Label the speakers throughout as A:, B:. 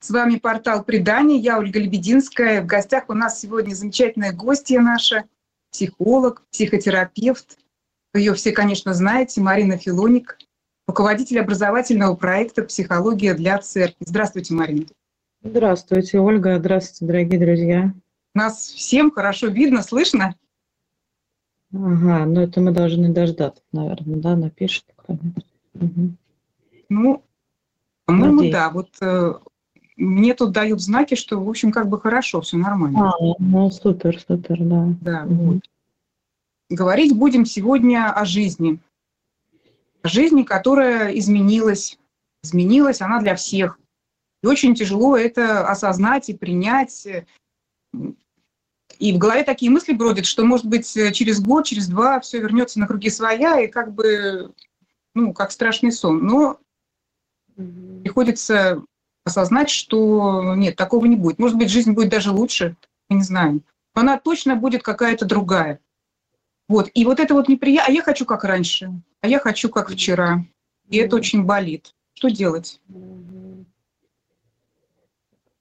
A: С вами портал «Предание». Я Ольга Лебединская. В гостях у нас сегодня замечательная гостья наша, психолог, психотерапевт. Ее все, конечно, знаете, Марина Филоник, руководитель образовательного проекта «Психология для церкви». Здравствуйте, Марина.
B: Здравствуйте, Ольга. Здравствуйте, дорогие друзья.
A: Нас всем хорошо видно, слышно?
B: Ага, ну это мы должны дождаться, наверное, да, напишет.
A: Угу. Ну, по-моему, да. Вот э, мне тут дают знаки, что, в общем, как бы хорошо, все нормально.
B: А, ну супер, супер, да.
A: Да, угу. вот. Говорить будем сегодня о жизни. О жизни, которая изменилась. Изменилась она для всех. И очень тяжело это осознать и принять. И в голове такие мысли бродят, что, может быть, через год, через два все вернется на круги своя, и как бы, ну, как страшный сон. Но приходится осознать, что нет, такого не будет. Может быть, жизнь будет даже лучше, мы не знаем. Она точно будет какая-то другая. Вот. И вот это вот неприятно. А я хочу как раньше. А я хочу как вчера. И это очень болит. Что делать?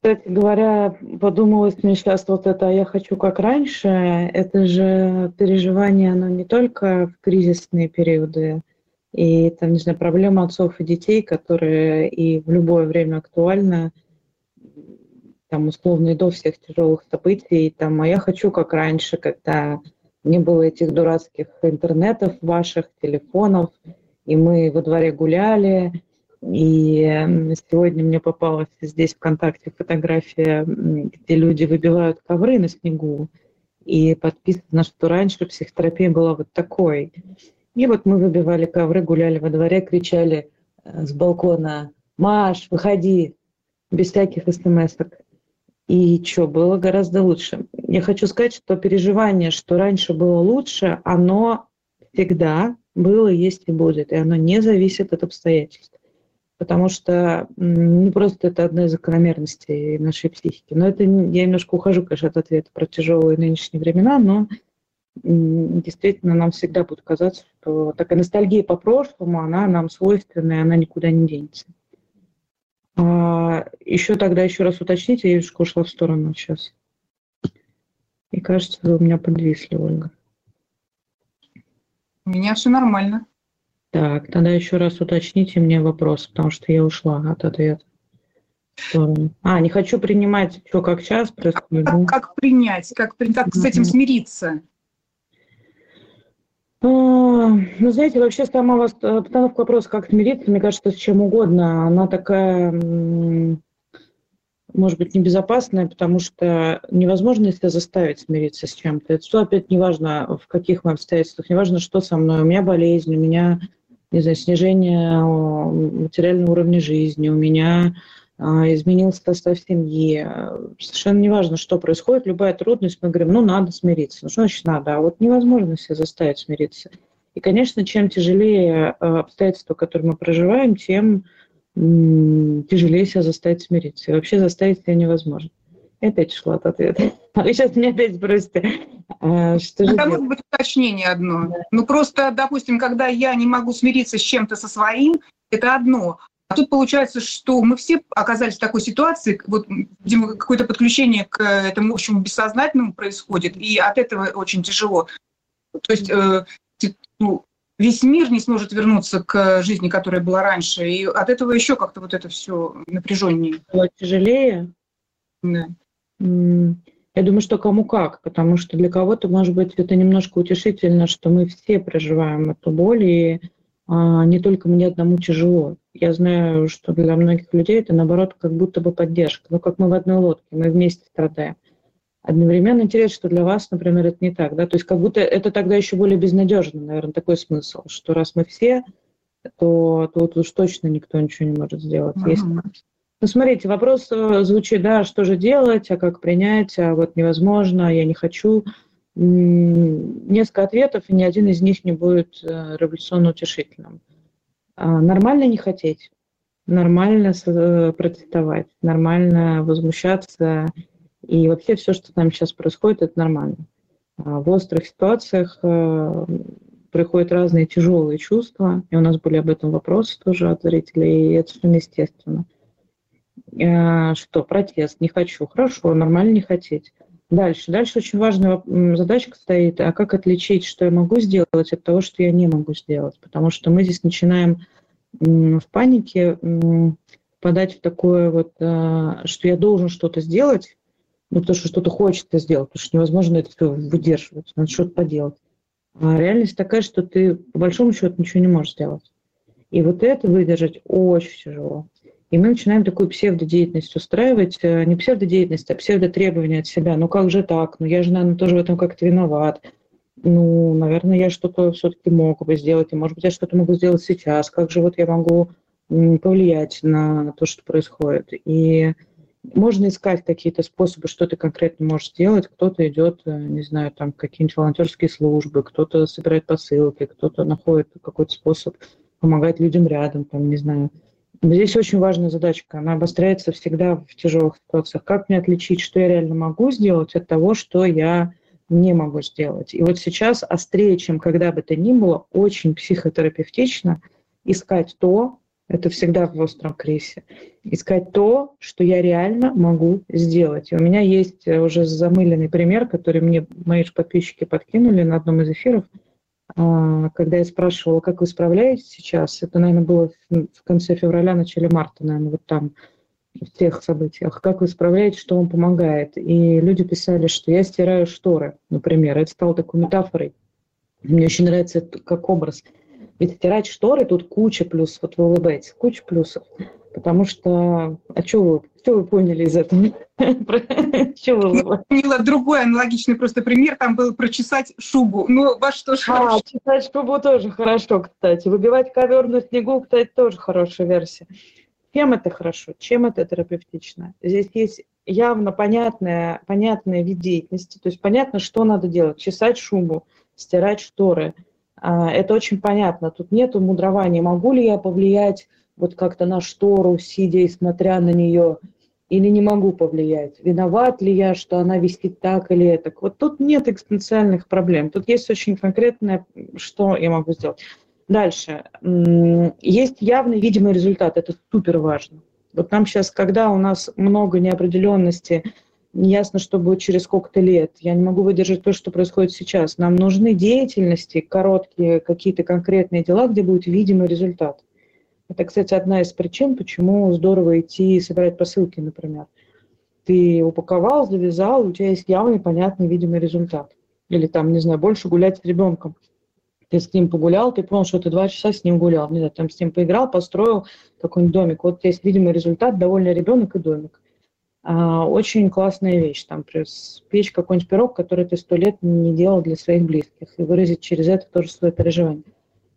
B: Кстати говоря, подумалось мне сейчас вот это «а я хочу как раньше», это же переживание, оно не только в кризисные периоды, и там, не знаю, проблема отцов и детей, которая и в любое время актуальна, там, условно, и до всех тяжелых событий, там, а я хочу, как раньше, когда не было этих дурацких интернетов ваших, телефонов, и мы во дворе гуляли, и сегодня мне попалась здесь ВКонтакте фотография, где люди выбивают ковры на снегу, и подписано, что раньше психотерапия была вот такой. И вот мы выбивали ковры, гуляли во дворе, кричали э, с балкона «Маш, выходи!» без всяких смс -ок. И что, было гораздо лучше. Я хочу сказать, что переживание, что раньше было лучше, оно всегда было, есть и будет. И оно не зависит от обстоятельств. Потому что не просто это одна из закономерностей нашей психики. Но это я немножко ухожу, конечно, от ответа про тяжелые нынешние времена, но действительно нам всегда будет казаться, что такая ностальгия по прошлому, она нам свойственна, и она никуда не денется. А, еще тогда еще раз уточните, я немножко ушла в сторону сейчас. И кажется, вы у меня подвисли, Ольга.
A: У меня все нормально.
B: Так, тогда еще раз уточните мне вопрос, потому что я ушла от ответа. А, не хочу принимать, что как час
A: происходит. Как, как принять, как, как с этим смириться?
B: А, ну, знаете, вообще сама вас, постановка вопроса, как смириться, мне кажется, с чем угодно, она такая, может быть, небезопасная, потому что невозможно себя заставить смириться с чем-то. Это что, опять, неважно, в каких мы обстоятельствах, неважно, что со мной. У меня болезнь, у меня, не знаю, снижение материального уровня жизни, у меня а, изменился состав семьи. Совершенно неважно, что происходит, любая трудность, мы говорим, ну, надо смириться. Ну, что значит надо? А вот невозможно себя заставить смириться. И, конечно, чем тяжелее а, обстоятельства, которые мы проживаем, тем тяжелее себя заставить смириться. И вообще заставить себя невозможно. И опять ушла от ответа. А вы сейчас меня опять спросите,
A: а, что же Это может быть уточнение одно. Да. Ну просто, допустим, когда я не могу смириться с чем-то со своим, это одно. А тут получается, что мы все оказались в такой ситуации, вот, видимо, какое-то подключение к этому общему бессознательному происходит, и от этого очень тяжело. То есть э, ну, весь мир не сможет вернуться к жизни, которая была раньше, и от этого еще как-то вот это все напряженнее.
B: Тяжелее? Да. Я думаю, что кому как, потому что для кого-то, может быть, это немножко утешительно, что мы все проживаем эту боль, и не только мне одному тяжело. Я знаю, что для многих людей это, наоборот, как будто бы поддержка. Ну, как мы в одной лодке, мы вместе страдаем. Одновременно интересно, что для вас, например, это не так. Да? То есть как будто это тогда еще более безнадежно, наверное, такой смысл, что раз мы все, то, то вот уж точно никто ничего не может сделать.
A: Угу. Есть...
B: Ну, смотрите, вопрос э, звучит, да, что же делать, а как принять, а вот невозможно, я не хочу. Несколько ответов, и ни один из них не будет э, революционно утешительным. А, нормально не хотеть, нормально э, протестовать, нормально возмущаться, и вообще все, что там сейчас происходит, это нормально. А, в острых ситуациях приходят разные тяжелые чувства, и у нас были об этом вопросы тоже от зрителей, и это совершенно естественно. Э, что протест, не хочу, хорошо, нормально не хотеть. Дальше. Дальше очень важная задачка стоит, а как отличить, что я могу сделать от того, что я не могу сделать. Потому что мы здесь начинаем в панике подать в такое вот, э, что я должен что-то сделать, ну, потому что что-то хочется сделать, потому что невозможно это все выдерживать, надо что-то поделать. А реальность такая, что ты по большому счету ничего не можешь сделать. И вот это выдержать очень тяжело. И мы начинаем такую псевдодеятельность устраивать, э, не псевдодеятельность, а псевдотребования от себя. Ну как же так? Ну я же, наверное, тоже в этом как-то виноват. Ну, наверное, я что-то все-таки мог бы сделать, и, может быть, я что-то могу сделать сейчас. Как же вот я могу повлиять на то, что происходит? И можно искать какие-то способы, что ты конкретно можешь сделать. Кто-то идет, э, не знаю, там какие-нибудь волонтерские службы, кто-то собирает посылки, кто-то находит какой-то способ помогать людям рядом, там, не знаю, Здесь очень важная задачка. Она обостряется всегда в тяжелых ситуациях. Как мне отличить, что я реально могу сделать от того, что я не могу сделать? И вот сейчас острее, чем когда бы то ни было, очень психотерапевтично искать то, это всегда в остром кризисе, искать то, что я реально могу сделать. И у меня есть уже замыленный пример, который мне мои подписчики подкинули на одном из эфиров – когда я спрашивала, как вы справляетесь сейчас, это, наверное, было в конце февраля, начале марта, наверное, вот там, в тех событиях, как вы справляетесь, что вам помогает. И люди писали, что я стираю шторы, например. Это стало такой метафорой. Мне очень нравится это как образ. Ведь стирать шторы тут куча плюсов. Вот вы улыбаетесь, куча плюсов. Потому что... А что вы, что вы поняли из этого?
A: Вы поняла другой аналогичный просто пример. Там был прочесать шубу. Ну, ваш тоже
B: А, чесать шубу тоже хорошо, кстати. Выбивать ковер на снегу, кстати, тоже хорошая версия. Чем это хорошо? Чем это терапевтично? Здесь есть явно понятная, понятная вид деятельности. То есть понятно, что надо делать. Чесать шубу, стирать шторы. А, это очень понятно. Тут нет мудрования. Могу ли я повлиять вот как-то на штору, сидя и смотря на нее, или не могу повлиять? Виноват ли я, что она висит так или так? Вот тут нет экспоненциальных проблем. Тут есть очень конкретное, что я могу сделать. Дальше. Есть явный видимый результат. Это супер важно. Вот нам сейчас, когда у нас много неопределенности, неясно, что будет через сколько-то лет, я не могу выдержать то, что происходит сейчас. Нам нужны деятельности, короткие какие-то конкретные дела, где будет видимый результат. Это, кстати, одна из причин, почему здорово идти и собирать посылки, например. Ты упаковал, завязал, у тебя есть явный, понятный, видимый результат. Или там, не знаю, больше гулять с ребенком. Ты с ним погулял, ты понял, что ты два часа с ним гулял. Не знаю, там с ним поиграл, построил какой-нибудь домик. Вот есть видимый результат, довольный ребенок и домик. А, очень классная вещь. Там печь какой-нибудь пирог, который ты сто лет не делал для своих близких, и выразить через это тоже свое переживание.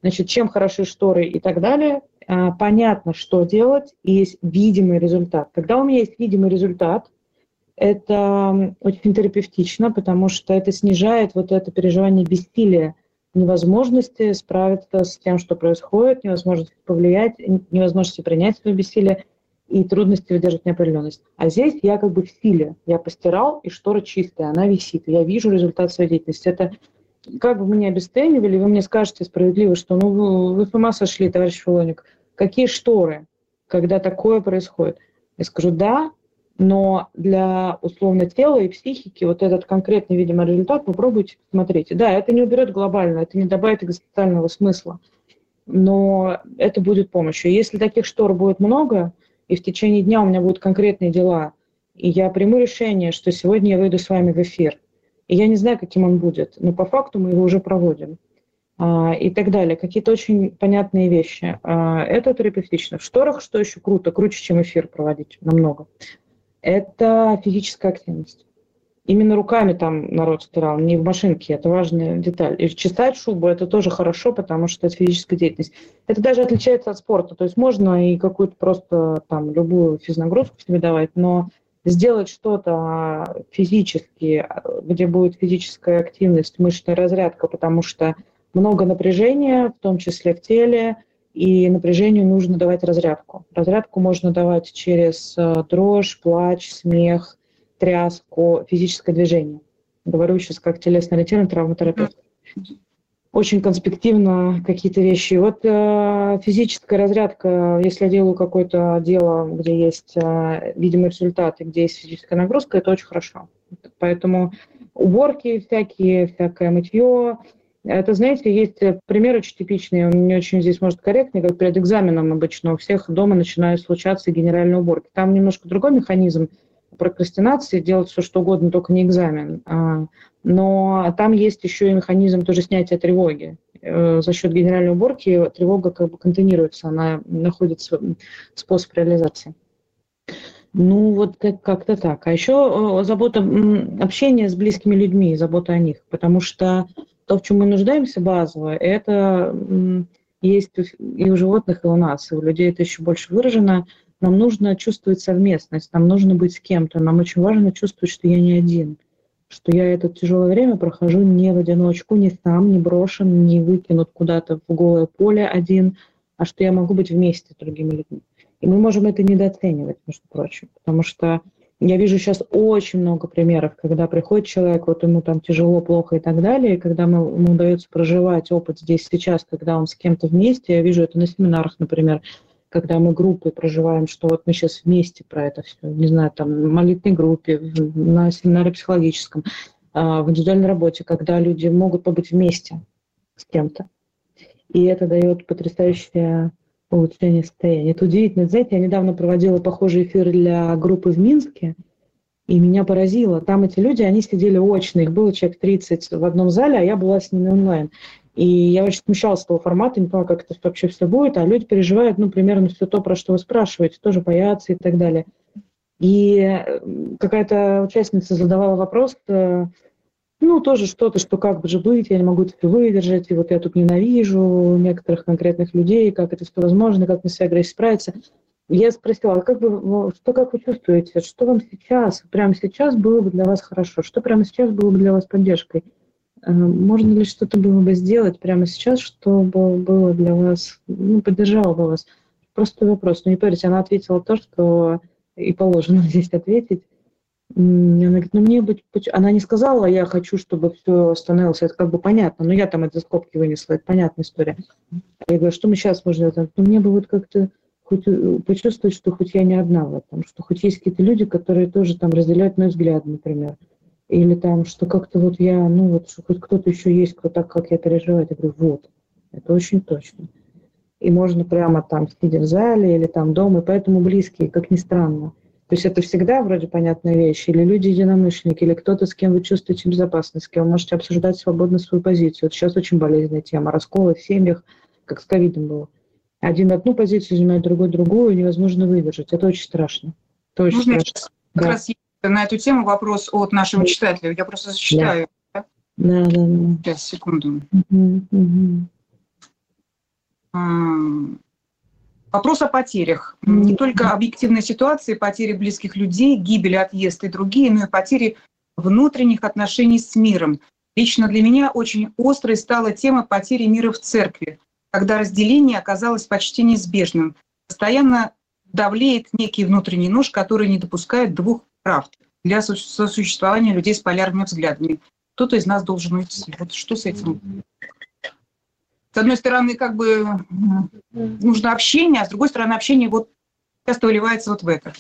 B: Значит, чем хороши шторы и так далее, понятно, что делать, и есть видимый результат. Когда у меня есть видимый результат, это очень терапевтично, потому что это снижает вот это переживание бессилия, невозможности справиться с тем, что происходит, невозможности повлиять, невозможности принять свое бессилие и трудности выдержать неопределенность. А здесь я как бы в силе. Я постирал, и штора чистая, она висит. Я вижу результат своей деятельности. Это как бы меня обесценивали, вы мне скажете справедливо, что ну вы, вы с ума сошли, товарищ Филоник, какие шторы, когда такое происходит? Я скажу, да, но для условно тела и психики вот этот конкретный, видимо, результат попробуйте посмотреть. Да, это не уберет глобально, это не добавит экзистенциального смысла, но это будет помощью. Если таких штор будет много, и в течение дня у меня будут конкретные дела, и я приму решение, что сегодня я выйду с вами в эфир, и я не знаю, каким он будет, но по факту мы его уже проводим. А, и так далее. Какие-то очень понятные вещи. А, это терапевтично. В шторах, что еще круто, круче, чем эфир проводить, намного, это физическая активность. именно руками там народ стирал, не в машинке, это важная деталь. И чесать шубу это тоже хорошо, потому что это физическая деятельность. Это даже отличается от спорта, то есть можно и какую-то просто там любую физнагрузку себе давать, но сделать что-то физически, где будет физическая активность, мышечная разрядка, потому что много напряжения, в том числе в теле, и напряжению нужно давать разрядку. Разрядку можно давать через э, дрожь, плач, смех, тряску, физическое движение. Говорю сейчас как телесно-ориентированный травматерапевт. Очень конспективно какие-то вещи. Вот э, физическая разрядка, если я делаю какое-то дело, где есть э, видимые результаты, где есть физическая нагрузка, это очень хорошо. Поэтому уборки всякие, всякое мытье, это, знаете, есть пример очень типичный, он не очень здесь может корректный, как перед экзаменом обычно у всех дома начинают случаться генеральные уборки. Там немножко другой механизм прокрастинации, делать все что угодно, только не экзамен. А, но там есть еще и механизм тоже снятия тревоги. Э, за счет генеральной уборки тревога как бы контейнируется, она находит способ реализации. Ну, вот как-то так. А еще э, забота, общение с близкими людьми, забота о них. Потому что то, в чем мы нуждаемся базово, это есть и у животных, и у нас, и у людей это еще больше выражено. Нам нужно чувствовать совместность, нам нужно быть с кем-то, нам очень важно чувствовать, что я не один, что я это тяжелое время прохожу не в одиночку, не сам, не брошен, не выкинут куда-то в голое поле один, а что я могу быть вместе с другими людьми. И мы можем это недооценивать, между прочим, потому что я вижу сейчас очень много примеров, когда приходит человек, вот ему там тяжело, плохо и так далее, и когда мы, ему удается проживать опыт здесь сейчас, когда он с кем-то вместе, я вижу это на семинарах, например, когда мы группой проживаем, что вот мы сейчас вместе про это все, не знаю, там, в молитвенной группе, на семинаре психологическом, а, в индивидуальной работе, когда люди могут побыть вместе с кем-то. И это дает потрясающее улучшение состояния. Это удивительно. Знаете, я недавно проводила похожий эфир для группы в Минске, и меня поразило. Там эти люди, они сидели очно, их было человек 30 в одном зале, а я была с ними онлайн. И я очень смущалась того формата, не понимала, как это вообще все будет, а люди переживают, ну, примерно все то, про что вы спрашиваете, тоже боятся и так далее. И какая-то участница задавала вопрос, э, ну, тоже что-то, что как же быть, я не могу это выдержать, и вот я тут ненавижу некоторых конкретных людей, как это все возможно, как мне с агрессией справиться. Я спросила, а как бы, что как вы чувствуете, что вам сейчас, прямо сейчас было бы для вас хорошо, что прямо сейчас было бы для вас поддержкой? Э, можно ли что-то было бы сделать прямо сейчас, чтобы было для вас, ну, поддержало бы вас? Просто вопрос. Ну, не поверите, она ответила то, что и положено здесь ответить. Она говорит, ну мне быть... Она не сказала, я хочу, чтобы все остановилось, это как бы понятно, но я там это скобки вынесла, это понятная история. Я говорю, что мы сейчас можем сделать? Ну мне бы вот как-то хоть э, почувствовать, что хоть я не одна в этом, что хоть есть какие-то люди, которые тоже там разделяют мой взгляд, например. Или там, что как-то вот я, ну вот, что хоть кто-то еще есть, кто так, как я переживаю. Я говорю, вот, это очень точно. И можно прямо там, сидя в зале или там дома, и поэтому близкие, как ни странно, то есть это всегда вроде понятная вещь. Или люди-единомышленники, или кто-то, с кем вы чувствуете безопасность, с кем вы можете обсуждать свободно свою позицию. Вот сейчас очень болезненная тема. Расколы в семьях, как с ковидом было. Один одну позицию занимает, другой другую, невозможно выдержать. Это очень страшно. Это очень
A: Можно страшно. Как да. раз на эту тему вопрос от нашего читателя. Я просто зачитаю.
B: Да, да, да. да.
A: Сейчас, секунду. Угу, угу. Вопрос о потерях. Не только объективной ситуации, потери близких людей, гибель, отъезд и другие, но и потери внутренних отношений с миром. Лично для меня очень острой стала тема потери мира в церкви, когда разделение оказалось почти неизбежным. Постоянно давлеет некий внутренний нож, который не допускает двух правд для сосуществования людей с полярными взглядами. Кто-то из нас должен уйти. Вот что с этим с одной стороны, как бы нужно общение, а с другой стороны, общение вот часто выливается вот в это.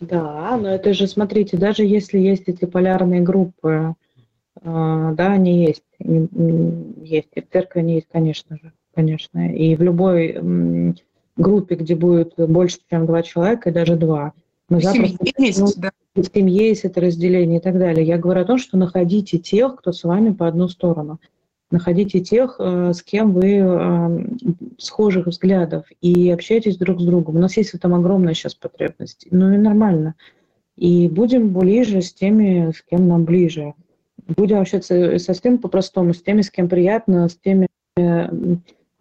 B: Да, но это же, смотрите, даже если есть эти полярные группы, а, да, они есть, есть, и в церкви они есть, конечно же, конечно, и в любой группе, где будет больше, чем два человека, и даже два,
A: мы в запросто... Семье есть, ну, да.
B: В семье есть это разделение и так далее. Я говорю о том, что находите тех, кто с вами по одну сторону находите тех, э, с кем вы э, схожих взглядов и общайтесь друг с другом. У нас есть в этом огромная сейчас потребность. Ну и нормально. И будем ближе с теми, с кем нам ближе. Будем общаться совсем по-простому, с теми, с кем приятно, с теми, э,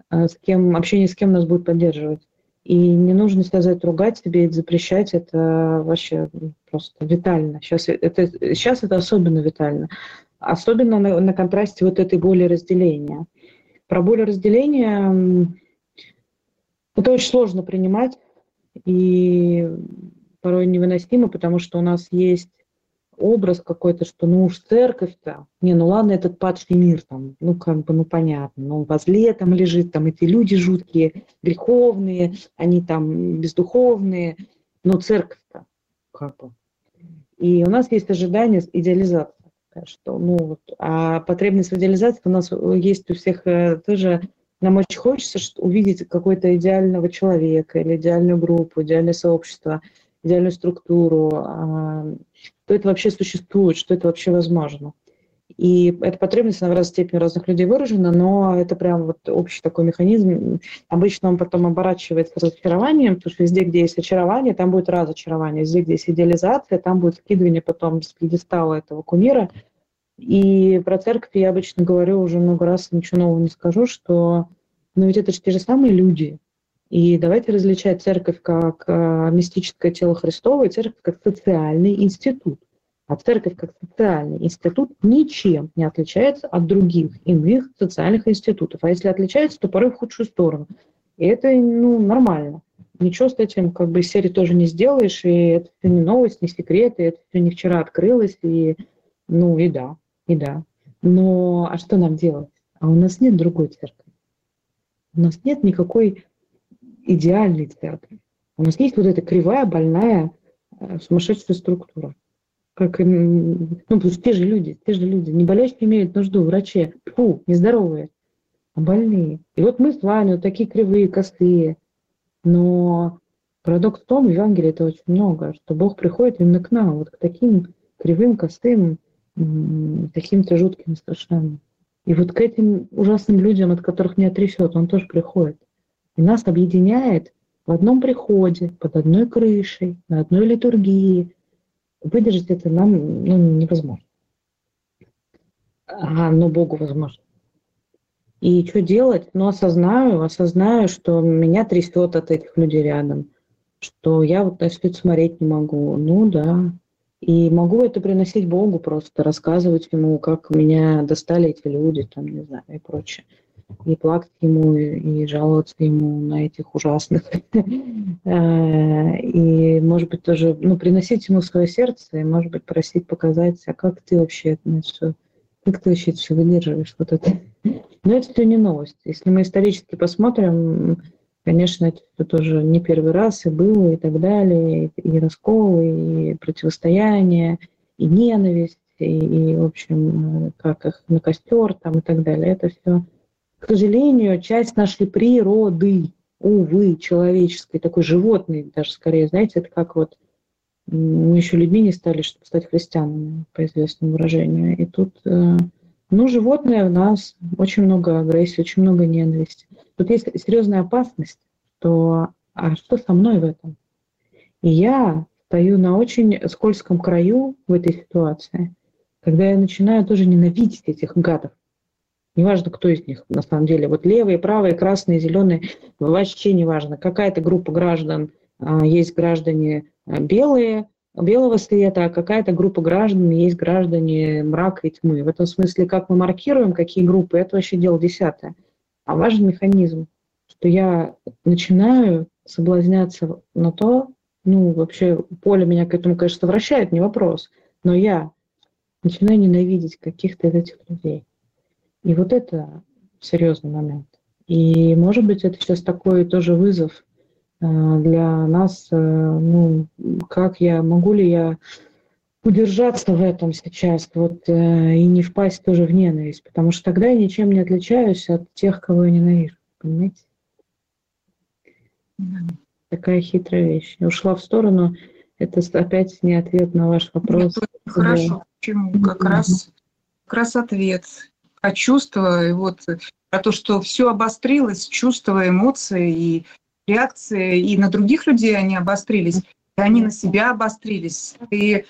B: с кем общение с кем нас будет поддерживать. И не нужно сказать, ругать себе и запрещать, это вообще просто витально. Сейчас это, сейчас это особенно витально. Особенно на, на контрасте вот этой боли разделения. Про боль разделения это очень сложно принимать и порой невыносимо, потому что у нас есть образ какой-то, что ну уж церковь-то, не, ну ладно, этот падший мир там, ну как бы, ну понятно, ну возле там лежит, там эти люди жуткие, греховные, они там бездуховные, но церковь-то как бы. И у нас есть ожидание идеализации, что, ну вот, а потребность в идеализации у нас есть у всех э, тоже, нам очень хочется увидеть какой-то идеального человека или идеальную группу, идеальное сообщество, идеальную структуру, а, что это вообще существует, что это вообще возможно. И эта потребность на разной степени разных людей выражена, но это прям вот общий такой механизм. Обычно он потом оборачивается разочарованием, потому что везде, где есть очарование, там будет разочарование. Везде, где есть идеализация, там будет скидывание потом с пьедестала этого кумира. И про церковь я обычно говорю уже много раз, ничего нового не скажу, что но ведь это же те же самые люди, и давайте различать церковь как э, мистическое тело Христово и церковь как социальный институт. А церковь как социальный институт ничем не отличается от других иных социальных институтов. А если отличается, то порой в худшую сторону. И это ну, нормально. Ничего с этим как бы серии тоже не сделаешь, и это все не новость, не секрет, и это все не вчера открылось, и ну и да, и да. Но а что нам делать? А у нас нет другой церкви. У нас нет никакой идеальной церкви. У нас есть вот эта кривая, больная, э, сумасшедшая структура. Как, ну, потому что те же люди, те же люди, не болящие имеют нужду в враче, фу, нездоровые, а больные. И вот мы с вами вот такие кривые, косые, но парадокс в том, в Евангелии это очень много, что Бог приходит именно к нам, вот к таким кривым, косым, каким-то жутким, страшным. И вот к этим ужасным людям, от которых не отрясет, он тоже приходит. И нас объединяет в одном приходе, под одной крышей, на одной литургии. Выдержать это нам ну, невозможно. А, но Богу возможно. И что делать? Ну, осознаю, осознаю, что меня трясет от этих людей рядом, что я вот на все смотреть не могу. Ну да. И могу это приносить Богу просто, рассказывать ему, как меня достали эти люди, там, не знаю, и прочее и плакать ему, и жаловаться ему на этих ужасных. Э, и, может быть, тоже ну, приносить ему свое сердце, и, может быть, просить показать, а как ты вообще это все, как ты вообще это все выдерживаешь, вот это. Но это все не новость. Если мы исторически посмотрим, конечно, это тоже не первый раз и было, и так далее, и расколы, и противостояние, и ненависть, и, и в общем, как их на костер там и так далее. Это все к сожалению, часть нашей природы, увы, человеческой, такой животной даже скорее, знаете, это как вот мы еще людьми не стали, чтобы стать христианами, по известному выражению. И тут, э, ну, животное в нас, очень много агрессии, очень много ненависти. Тут есть серьезная опасность, что а что со мной в этом? И я стою на очень скользком краю в этой ситуации, когда я начинаю тоже ненавидеть этих гадов, Неважно, кто из них на самом деле. Вот левые, правые, красные, зеленые, вообще неважно. Какая-то группа граждан, а, есть граждане а, белые, белого цвета, а какая-то группа граждан есть граждане мрака и тьмы. В этом смысле, как мы маркируем, какие группы, это вообще дело десятое. А важен механизм, что я начинаю соблазняться на то, ну, вообще поле меня к этому, конечно, вращает, не вопрос, но я начинаю ненавидеть каких-то этих людей. И вот это серьезный момент. И, может быть, это сейчас такой тоже вызов э, для нас, э, ну, как я, могу ли я удержаться в этом сейчас, вот, э, и не впасть тоже в ненависть, потому что тогда я ничем не отличаюсь от тех, кого я ненавижу, понимаете? Такая хитрая вещь. Я ушла в сторону, это опять не ответ на ваш вопрос.
A: Хорошо, почему? Как раз, как раз ответ про чувства, и вот про то, что все обострилось, чувства, эмоции и реакции, и на других людей они обострились. и они на себя обострились. Ты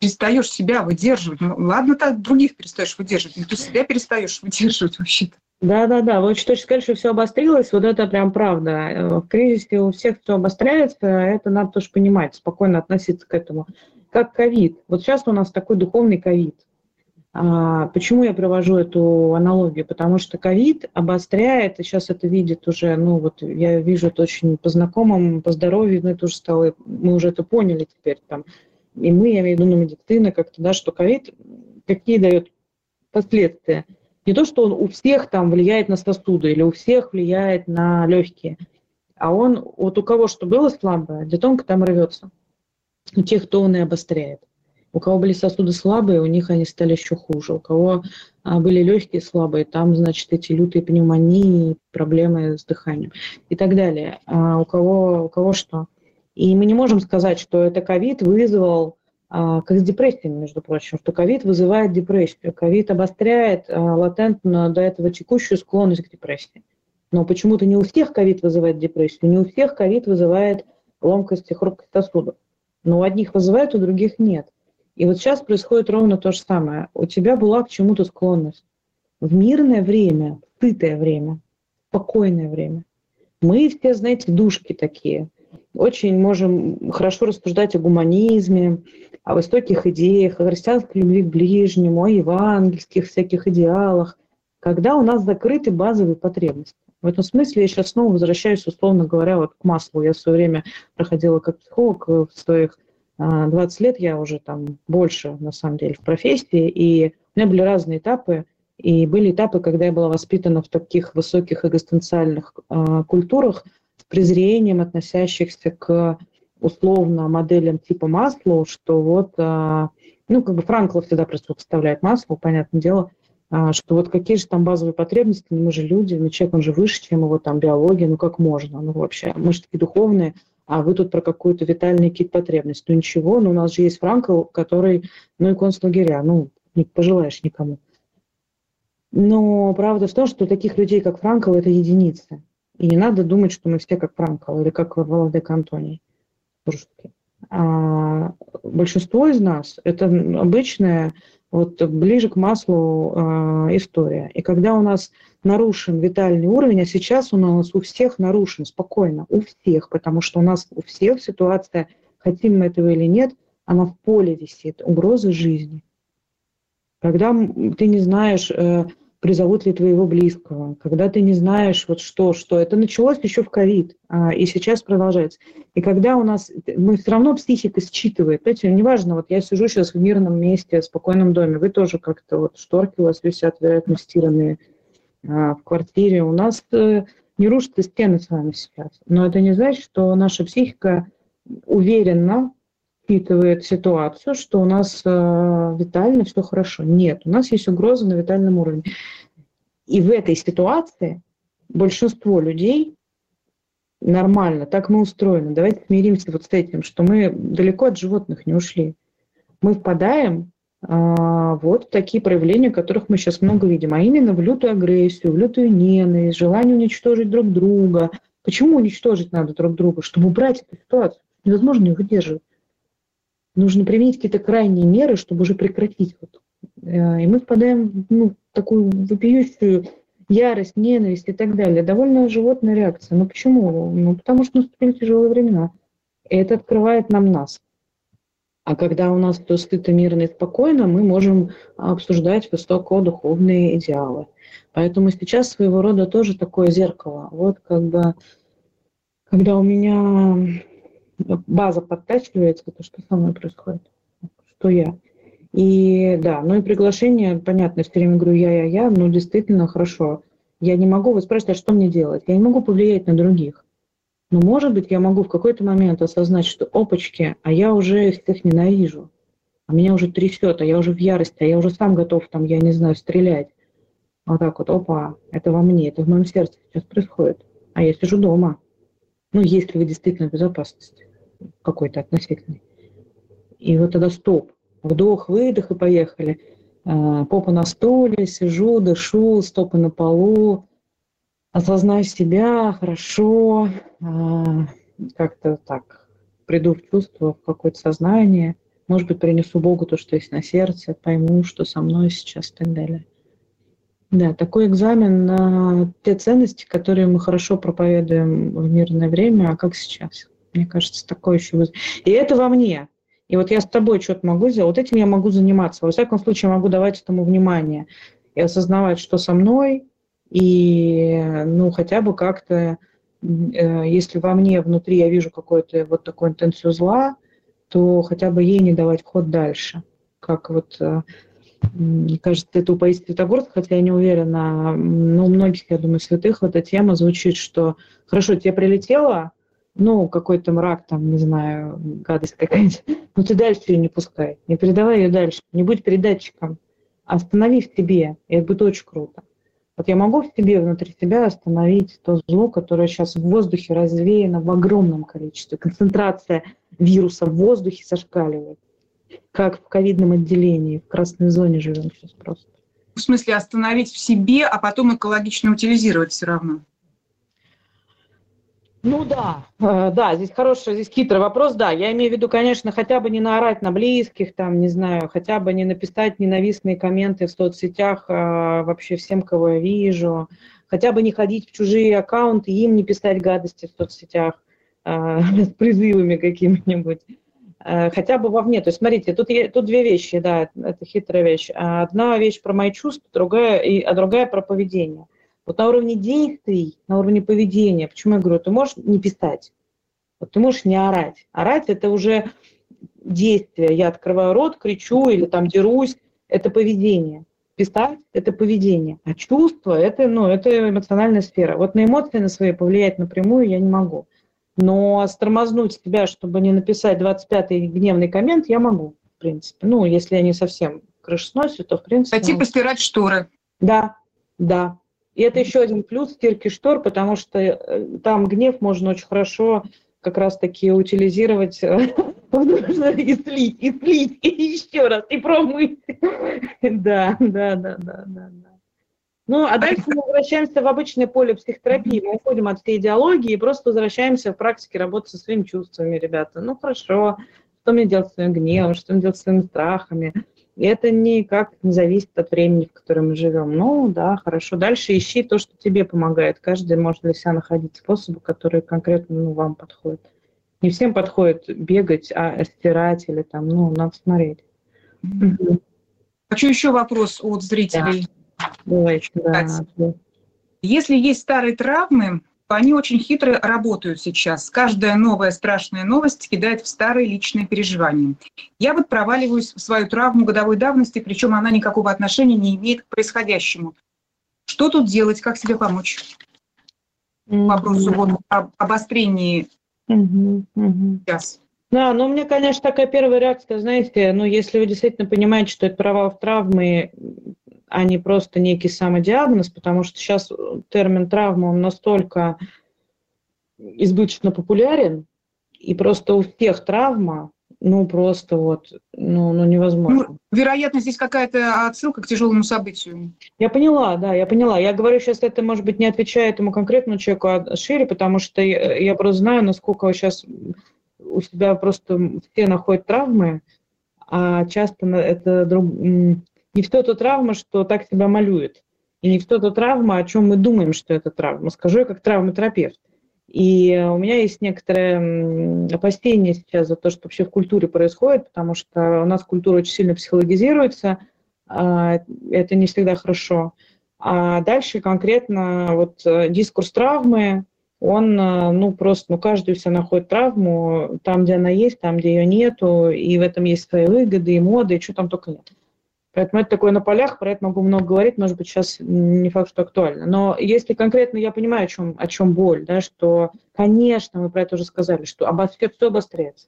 A: перестаешь себя выдерживать. Ну, ладно, так других перестаешь выдерживать, но ты себя перестаешь выдерживать вообще-то.
B: Да, да, да. Вы очень точно сказали, что все обострилось. Вот это прям правда. Э, в кризисе у всех все обостряется. Это надо тоже понимать, спокойно относиться к этому. Как ковид. Вот сейчас у нас такой духовный ковид. А, почему я привожу эту аналогию? Потому что ковид обостряет, и сейчас это видит уже, ну вот я вижу это очень по знакомым, по здоровью, ну это уже стало, мы уже это поняли теперь там, и мы, я имею в виду на медицина как-то, да, что ковид какие дает последствия. Не то, что он у всех там влияет на сосуды или у всех влияет на легкие, а он, вот у кого что было слабое, детонка там рвется. У тех, кто он и обостряет. У кого были сосуды слабые, у них они стали еще хуже. У кого а, были легкие слабые, там, значит, эти лютые пневмонии, проблемы с дыханием и так далее. А у кого, у кого что? И мы не можем сказать, что это ковид вызвал, а, как с депрессией, между прочим, что ковид вызывает депрессию. Ковид обостряет а, латентно до этого текущую склонность к депрессии. Но почему-то не у всех ковид вызывает депрессию, не у всех ковид вызывает ломкость и хрупкость сосудов. Но у одних вызывает, у других нет. И вот сейчас происходит ровно то же самое. У тебя была к чему-то склонность. В мирное время, в сытое время, спокойное время. Мы все, знаете, душки такие очень можем хорошо рассуждать о гуманизме, о высоких идеях, о христианской любви к ближнему, о евангельских всяких идеалах, когда у нас закрыты базовые потребности. В этом смысле я сейчас снова возвращаюсь, условно говоря, вот к маслу. Я в свое время проходила как психолог в своих 20 а, лет, я уже там больше, на самом деле, в профессии, и у меня были разные этапы, и были этапы, когда я была воспитана в таких высоких экзистенциальных э, культурах, презрением относящихся к условно моделям типа Маслоу, что вот, а, ну, как бы Франкл всегда представляет Маслоу, понятное дело, а, что вот какие же там базовые потребности, мы же люди, ну, человек, он же выше, чем его там биология, ну, как можно, ну, вообще, мы же такие духовные, а вы тут про какую-то витальную какие-то. Ну, ничего, ну, у нас же есть Франкл, который, ну, и концлагеря, ну, не пожелаешь никому. Но правда в том, что таких людей, как Франкл, это единицы. И не надо думать, что мы все как Франкл или как Владык Антоний русский. А большинство из нас – это обычная, вот ближе к маслу э, история. И когда у нас нарушен витальный уровень, а сейчас у нас у всех нарушен, спокойно, у всех, потому что у нас у всех ситуация, хотим мы этого или нет, она в поле висит, угрозы жизни. Когда ты не знаешь, э, призовут ли твоего близкого, когда ты не знаешь вот что, что. Это началось еще в ковид, а, и сейчас продолжается. И когда у нас, мы все равно психика считывает, понимаете, неважно, вот я сижу сейчас в мирном месте, в спокойном доме, вы тоже как-то, вот шторки у вас висят, вероятно, стиранные в квартире, у нас э, не рушатся стены с вами сейчас. Но это не значит, что наша психика уверенно считывает ситуацию, что у нас э, витально все хорошо. Нет, у нас есть угроза на витальном уровне. И в этой ситуации большинство людей нормально, так мы устроены. Давайте смиримся вот с этим, что мы далеко от животных не ушли. Мы впадаем а, вот в такие проявления, которых мы сейчас много видим, а именно в лютую агрессию, в лютую ненависть, желание уничтожить друг друга. Почему уничтожить надо друг друга? Чтобы убрать эту ситуацию. Невозможно ее выдерживать нужно применить какие-то крайние меры, чтобы уже прекратить. Вот. Э, и мы впадаем в ну, такую вопиющую ярость, ненависть и так далее. Довольно животная реакция. Но почему? Ну, потому что наступили тяжелые времена. И это открывает нам нас. А когда у нас все сыто, мирно и спокойно, мы можем обсуждать высокодуховные идеалы. Поэтому сейчас своего рода тоже такое зеркало. Вот как бы, когда у меня база подтачивается, это что со мной происходит, что я. И да, ну и приглашение, понятно, все время говорю я, я, я, но действительно хорошо. Я не могу, вы спрашиваете, а что мне делать? Я не могу повлиять на других. Но, может быть, я могу в какой-то момент осознать, что опачки, а я уже всех ненавижу. А меня уже трясет, а я уже в ярости, а я уже сам готов, там, я не знаю, стрелять. Вот так вот, опа, это во мне, это в моем сердце сейчас происходит. А я сижу дома. Ну, если вы действительно в безопасности какой-то относительной. И вот тогда стоп. Вдох, выдох и поехали. А, попа на стуле, сижу, дышу, стопы на полу. Осознаю себя хорошо. А, как-то так приду в чувство, в какое-то сознание, может быть, принесу Богу то, что есть на сердце, пойму, что со мной сейчас и так далее. Да, такой экзамен на те ценности, которые мы хорошо проповедуем в мирное время, а как сейчас. Мне кажется, такое еще... И это во мне. И вот я с тобой что-то могу сделать, вот этим я могу заниматься. Во всяком случае, могу давать этому внимание и осознавать, что со мной, и ну хотя бы как-то, э, если во мне внутри я вижу какую-то вот такую интенцию зла, то хотя бы ей не давать ход дальше. Как вот э, мне кажется, это у Паисия Святогорска, хотя я не уверена, но у многих, я думаю, святых эта тема звучит, что хорошо, тебе прилетело, ну, какой-то мрак, там, не знаю, гадость какая-нибудь, но ты дальше ее не пускай, не передавай ее дальше, не будь передатчиком, останови в себе, и это будет очень круто. Вот я могу в себе, внутри себя остановить то зло, которое сейчас в воздухе развеяно в огромном количестве. Концентрация вируса в воздухе зашкаливает как в ковидном отделении, в красной зоне живем сейчас просто.
A: В смысле остановить в себе, а потом экологично утилизировать все равно?
B: Ну да, э, да, здесь хороший, здесь хитрый вопрос, да. Я имею в виду, конечно, хотя бы не наорать на близких, там, не знаю, хотя бы не написать ненавистные комменты в соцсетях а, вообще всем, кого я вижу, хотя бы не ходить в чужие аккаунты, им не писать гадости в соцсетях а, с призывами какими-нибудь. Хотя бы вовне. То есть, смотрите, тут, тут две вещи, да, это хитрая вещь. Одна вещь про мои чувства, другая, и, а другая про поведение. Вот на уровне действий, на уровне поведения, почему я говорю, ты можешь не писать, вот ты можешь не орать. Орать – это уже действие. Я открываю рот, кричу или там дерусь, это поведение. Писать – это поведение. А чувство – это, ну, это эмоциональная сфера. Вот на эмоции на свои повлиять напрямую я не могу. Но стормознуть себя, чтобы не написать 25-й гневный коммент, я могу, в принципе. Ну, если я не совсем крышу сносит, то в принципе...
A: Пойти постирать шторы.
B: Да, да. И это еще один плюс стирки штор, потому что э, там гнев можно очень хорошо как раз-таки утилизировать э, и слить, и слить, и еще раз, и промыть. Да, да, да, да, да, да. Ну, а дальше мы возвращаемся в обычное поле психотерапии. Мы уходим от всей идеологии и просто возвращаемся в практике работы со своими чувствами, ребята. Ну, хорошо, что мне делать с своим гневом, что мне делать с своими страхами. И это никак не зависит от времени, в котором мы живем. Ну, да, хорошо. Дальше ищи то, что тебе помогает. Каждый может для себя находить способы, которые конкретно ну, вам подходят. Не всем подходит бегать, а стирать или там, ну, надо смотреть.
A: Хочу еще вопрос от зрителей. Да.
B: Давайте, да.
A: Если есть старые травмы, они очень хитро работают сейчас. Каждая новая страшная новость кидает в старые личные переживания. Я вот проваливаюсь в свою травму годовой давности, причем она никакого отношения не имеет к происходящему. Что тут делать, как себе помочь? Mm-hmm. Вопросу вот об обострении mm-hmm. Mm-hmm. сейчас.
B: Да, ну, мне, конечно, такая первая реакция, знаете, ну, если вы действительно понимаете, что это провал в травмы, а не просто некий самодиагноз, потому что сейчас термин травма, он настолько избыточно популярен, и просто у всех травма, ну, просто вот, ну, ну невозможно. Ну,
A: вероятно, здесь какая-то отсылка к тяжелому событию.
B: Я поняла, да, я поняла. Я говорю сейчас, это, может быть, не отвечает этому конкретному человеку, а шире, потому что я, я просто знаю, насколько сейчас у себя просто все находят травмы, а часто это друг, не все то травма, что так себя малюет. И не все то травма, о чем мы думаем, что это травма. Скажу я как травматерапевт. И у меня есть некоторое опасение сейчас за то, что вообще в культуре происходит, потому что у нас культура очень сильно психологизируется, а, это не всегда хорошо. А дальше конкретно вот э, дискурс травмы, он, э, ну, просто, ну, каждый себя находит травму там, где она есть, там, где ее нету, и в этом есть свои выгоды и моды, и что там только нет. Поэтому это такое на полях, про это могу много говорить, может быть, сейчас не факт, что актуально. Но если конкретно я понимаю, о чем, о чем боль, да, что, конечно, мы про это уже сказали, что обо, все, все обостряется.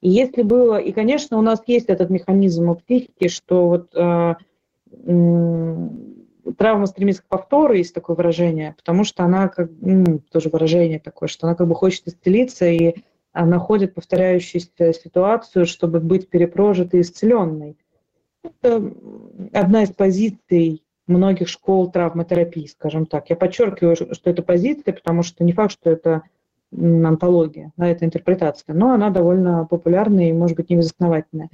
B: И если было, и, конечно, у нас есть этот механизм у психики, что вот э, э, травма стремится к повтору, есть такое выражение, потому что она, как, ну, тоже выражение такое, что она как бы хочет исцелиться и находит повторяющуюся ситуацию, чтобы быть перепрожитой и исцеленной. Это одна из позиций многих школ травматерапии, скажем так. Я подчеркиваю, что это позиция, потому что не факт, что это антология, да, это интерпретация, но она довольно популярная и, может быть, невозосновательная.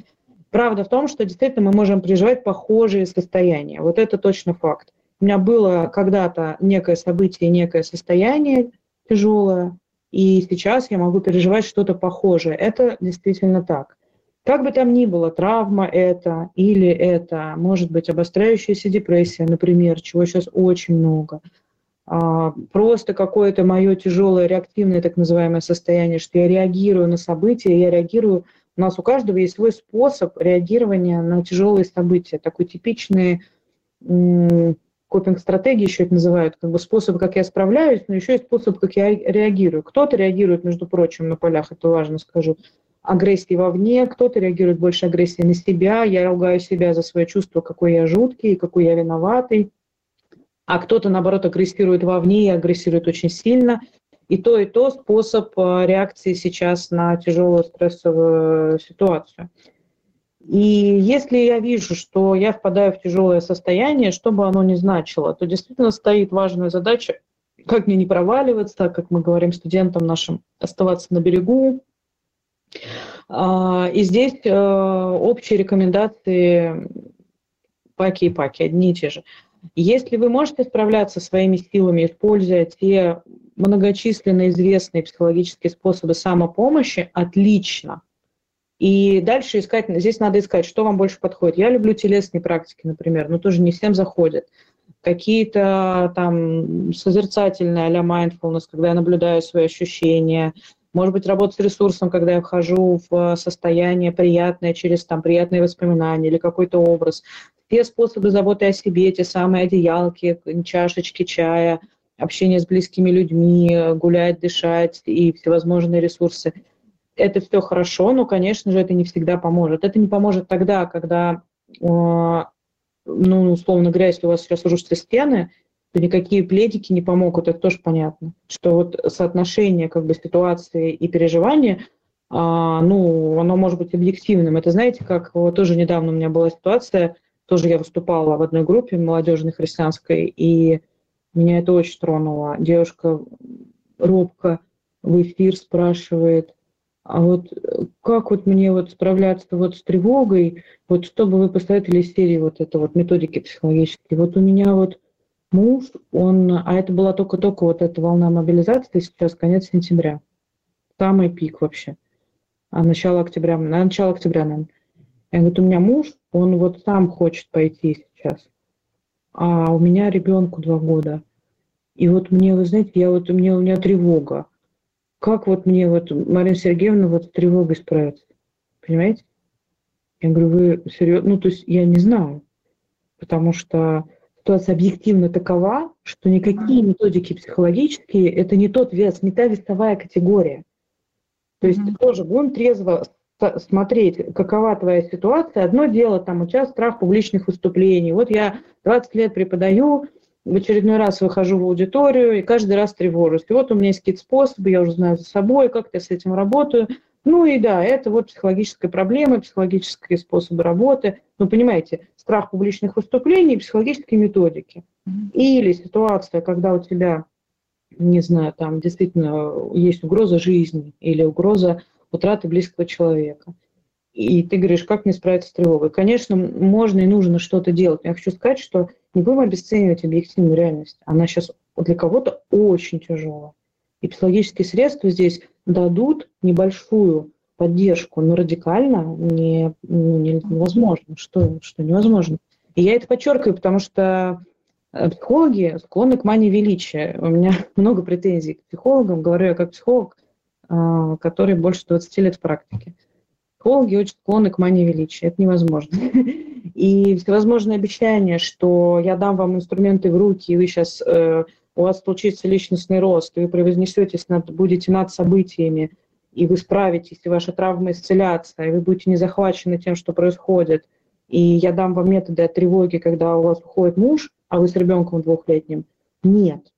B: Правда в том, что действительно мы можем переживать похожие состояния. Вот это точно факт. У меня было когда-то некое событие, некое состояние тяжелое, и сейчас я могу переживать что-то похожее. Это действительно так. Как бы там ни было, травма это или это, может быть, обостряющаяся депрессия, например, чего сейчас очень много. А, просто какое-то мое тяжелое реактивное так называемое состояние, что я реагирую на события, я реагирую у нас у каждого есть свой способ реагирования на тяжелые события. Такой типичный копинг-стратегии еще это называют, как бы способы, как я справляюсь, но еще и способ, как я реагирую. Кто-то реагирует, между прочим, на полях, это важно скажу, агрессии вовне, кто-то реагирует больше агрессии на себя, я ругаю себя за свое чувство, какой я жуткий, какой я виноватый, а кто-то, наоборот, агрессирует вовне и агрессирует очень сильно. И то, и то способ э, реакции сейчас на тяжелую стрессовую ситуацию. И если я вижу, что я впадаю в тяжелое состояние, что бы оно ни значило, то действительно стоит важная задача, как мне не проваливаться, как мы говорим студентам нашим, оставаться на берегу. А, и здесь э, общие рекомендации паки и паки, одни и те же. Если вы можете справляться своими силами, используя те многочисленные известные психологические способы самопомощи, отлично. И дальше искать, здесь надо искать, что вам больше подходит. Я люблю телесные практики, например, но тоже не всем заходят. Какие-то там созерцательные а-ля mindfulness, когда я наблюдаю свои ощущения, может быть, работа с ресурсом, когда я вхожу в состояние приятное через там приятные воспоминания или какой-то образ. Те способы заботы о себе, те самые одеялки, чашечки чая, общение с близкими людьми, гулять, дышать и всевозможные ресурсы. Это все хорошо, но, конечно же, это не всегда поможет. Это не поможет тогда, когда, э, ну, условно говоря, если у вас сейчас рушатся стены, никакие пледики не помогут, это тоже понятно. Что вот соотношение как бы ситуации и переживания, а, ну, оно может быть объективным. Это знаете, как вот тоже недавно у меня была ситуация, тоже я выступала в одной группе молодежной христианской, и меня это очень тронуло. Девушка робко в эфир спрашивает, а вот как вот мне вот справляться вот с тревогой, вот чтобы вы посоветовали серии вот это вот методики психологические. Вот у меня вот муж, он, а это была только-только вот эта волна мобилизации, сейчас конец сентября, самый пик вообще, а начало октября, начало октября, наверное. Я говорю, у меня муж, он вот сам хочет пойти сейчас, а у меня ребенку два года. И вот мне, вы знаете, я вот, у меня, у меня тревога. Как вот мне вот, Марина Сергеевна, вот с тревогой справиться? Понимаете? Я говорю, вы серьезно? Ну, то есть я не знаю. Потому что ситуация объективно такова, что никакие методики психологические – это не тот вес, не та весовая категория. То есть mm-hmm. тоже будем трезво смотреть, какова твоя ситуация. Одно дело, там, у тебя страх публичных выступлений. Вот я 20 лет преподаю, в очередной раз выхожу в аудиторию и каждый раз тревожусь. И вот у меня есть какие-то способы, я уже знаю за собой, как я с этим работаю. Ну и да, это вот психологическая проблема, психологические способы работы. Ну, понимаете, страх публичных выступлений психологические методики. Или ситуация, когда у тебя, не знаю, там действительно есть угроза жизни или угроза утраты близкого человека. И ты говоришь, как мне справиться с тревогой? Конечно, можно и нужно что-то делать. Я хочу сказать, что не будем обесценивать объективную реальность. Она сейчас для кого-то очень тяжелая. И психологические средства здесь дадут небольшую поддержку, но радикально не, ну, невозможно. Что, что невозможно? И я это подчеркиваю, потому что э, психологи склонны к мании величия. У меня много претензий к психологам. Говорю я как психолог, а, который больше 20 лет в практике. Психологи очень склонны к мании величия. Это невозможно. И всевозможные обещания, что я дам вам инструменты в руки, и вы сейчас, э, у вас случится личностный рост, вы превознесетесь, над, будете над событиями, и вы справитесь, и ваша травма исцелятся, и вы будете не захвачены тем, что происходит. И я дам вам методы от тревоги, когда у вас уходит муж, а вы с ребенком двухлетним. Нет,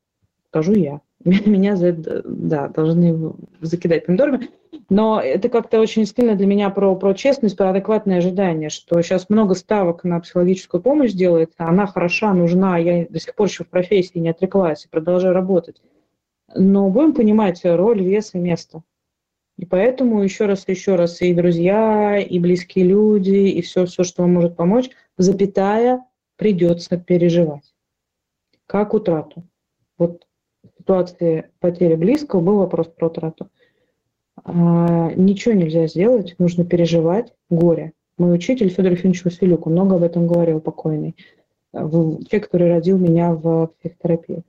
B: скажу я. Меня за это, да, должны закидать помидорами. Но это как-то очень сильно для меня про, про честность, про адекватное ожидание, что сейчас много ставок на психологическую помощь делается, она хороша, нужна, я до сих пор еще в профессии не отреклась и продолжаю работать. Но будем понимать роль, вес и место. И поэтому еще раз еще раз и друзья, и близкие люди, и все, все, что вам может помочь, запятая, придется переживать. Как утрату. Вот ситуации потери близкого был вопрос про утрату. А, ничего нельзя сделать, нужно переживать горе. Мой учитель Федор Ефимович Василюк много об этом говорил, покойный. Человек, который родил меня в психотерапии.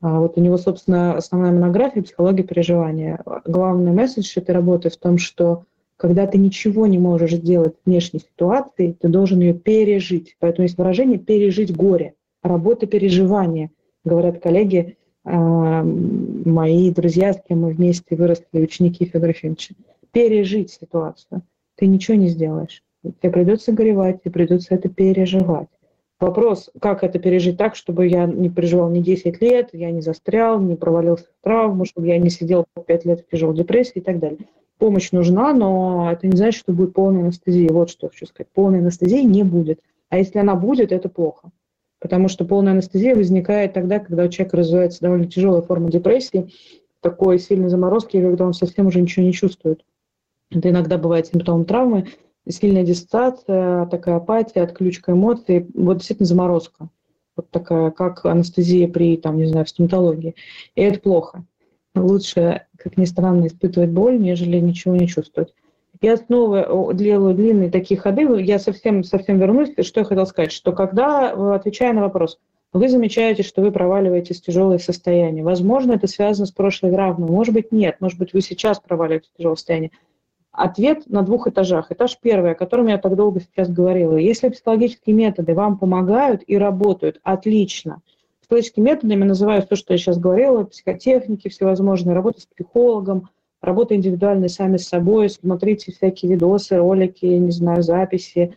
B: А вот у него, собственно, основная монография «Психология переживания». Главный месседж этой работы в том, что когда ты ничего не можешь сделать в внешней ситуации, ты должен ее пережить. Поэтому есть выражение «пережить горе». Работа переживания, говорят коллеги, а, мои друзья, с кем мы вместе выросли, ученики Федора Ефимовича. Пережить ситуацию. Ты ничего не сделаешь. Тебе придется горевать, тебе придется это переживать. Вопрос, как это пережить так, чтобы я не переживал не 10 лет, я не застрял, не провалился в травму, чтобы я не сидел 5 лет в тяжелой депрессии и так далее. Помощь нужна, но это не значит, что будет полная анестезия. Вот что я хочу сказать. Полной анестезии не будет. А если она будет, это плохо. Потому что полная анестезия возникает тогда, когда у человека развивается довольно тяжелая форма депрессии, такой сильной заморозки, когда он совсем уже ничего не чувствует. Это иногда бывает симптомом травмы, сильная диссоциация, такая апатия, отключка эмоций, вот действительно заморозка. Вот такая, как анестезия при, там, не знаю, в стоматологии. И это плохо. Лучше, как ни странно, испытывать боль, нежели ничего не чувствовать. Я снова делаю длинные такие ходы. Я совсем, совсем вернусь. Что я хотела сказать? Что когда, отвечая на вопрос, вы замечаете, что вы проваливаетесь в тяжелое состояние. Возможно, это связано с прошлой травмой. Может быть, нет. Может быть, вы сейчас проваливаетесь в тяжелое состояние. Ответ на двух этажах. Этаж первый, о котором я так долго сейчас говорила. Если психологические методы вам помогают и работают, отлично. Психологическими методами называю то, что я сейчас говорила, психотехники всевозможные, работа с психологом, работа индивидуальная сами с собой, смотрите всякие видосы, ролики, не знаю, записи,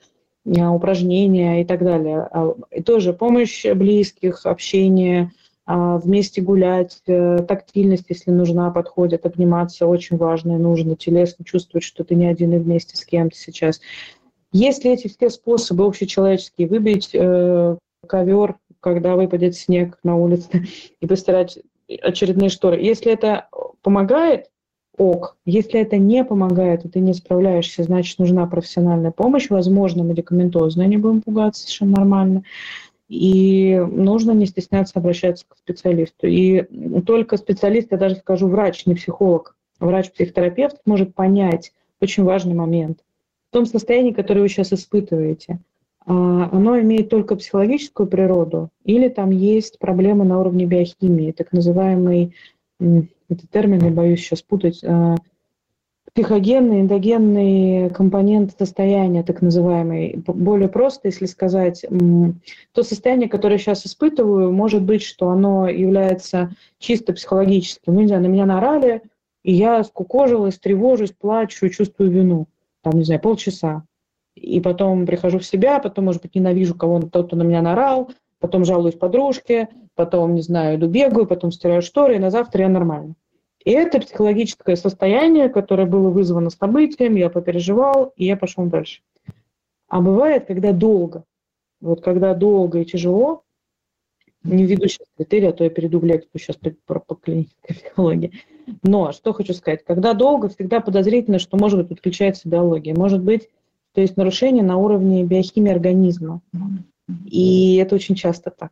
B: а, упражнения и так далее. А, и тоже помощь близких, общение – а, вместе гулять, э, тактильность, если нужна, подходит, обниматься, очень важно и нужно, телесно чувствовать, что ты не один и вместе с кем-то сейчас. Если эти все способы общечеловеческие, выбить э, ковер, когда выпадет снег на улице, и постирать очередные шторы, если это помогает, ок. Если это не помогает, и ты не справляешься, значит, нужна профессиональная помощь, возможно, медикаментозная, не будем пугаться, совершенно нормально. И нужно не стесняться обращаться к специалисту. И только специалист, я даже скажу врач, не психолог, врач-психотерапевт может понять очень важный момент. В том состоянии, которое вы сейчас испытываете, а, оно имеет только психологическую природу или там есть проблемы на уровне биохимии, так называемый, термин, я боюсь сейчас путать, а, психогенный, эндогенный компонент состояния, так называемый. Более просто, если сказать, то состояние, которое я сейчас испытываю, может быть, что оно является чисто психологическим. Ну, не знаю, на меня нарали, и я скукожилась, тревожусь, плачу, чувствую вину. Там, не знаю, полчаса. И потом прихожу в себя, потом, может быть, ненавижу кого-то, кто на меня нарал, потом жалуюсь подружке, потом, не знаю, иду бегаю, потом стираю шторы, и на завтра я нормально. И это психологическое состояние, которое было вызвано событием, я попереживал, и я пошел дальше. А бывает, когда долго. Вот когда долго и тяжело, не введу сейчас критерии, а то я перейду в лекцию сейчас по, по клинической психологии. Но что хочу сказать, когда долго, всегда подозрительно, что может быть подключается биология. Может быть, то есть нарушение на уровне биохимии организма. И это очень часто так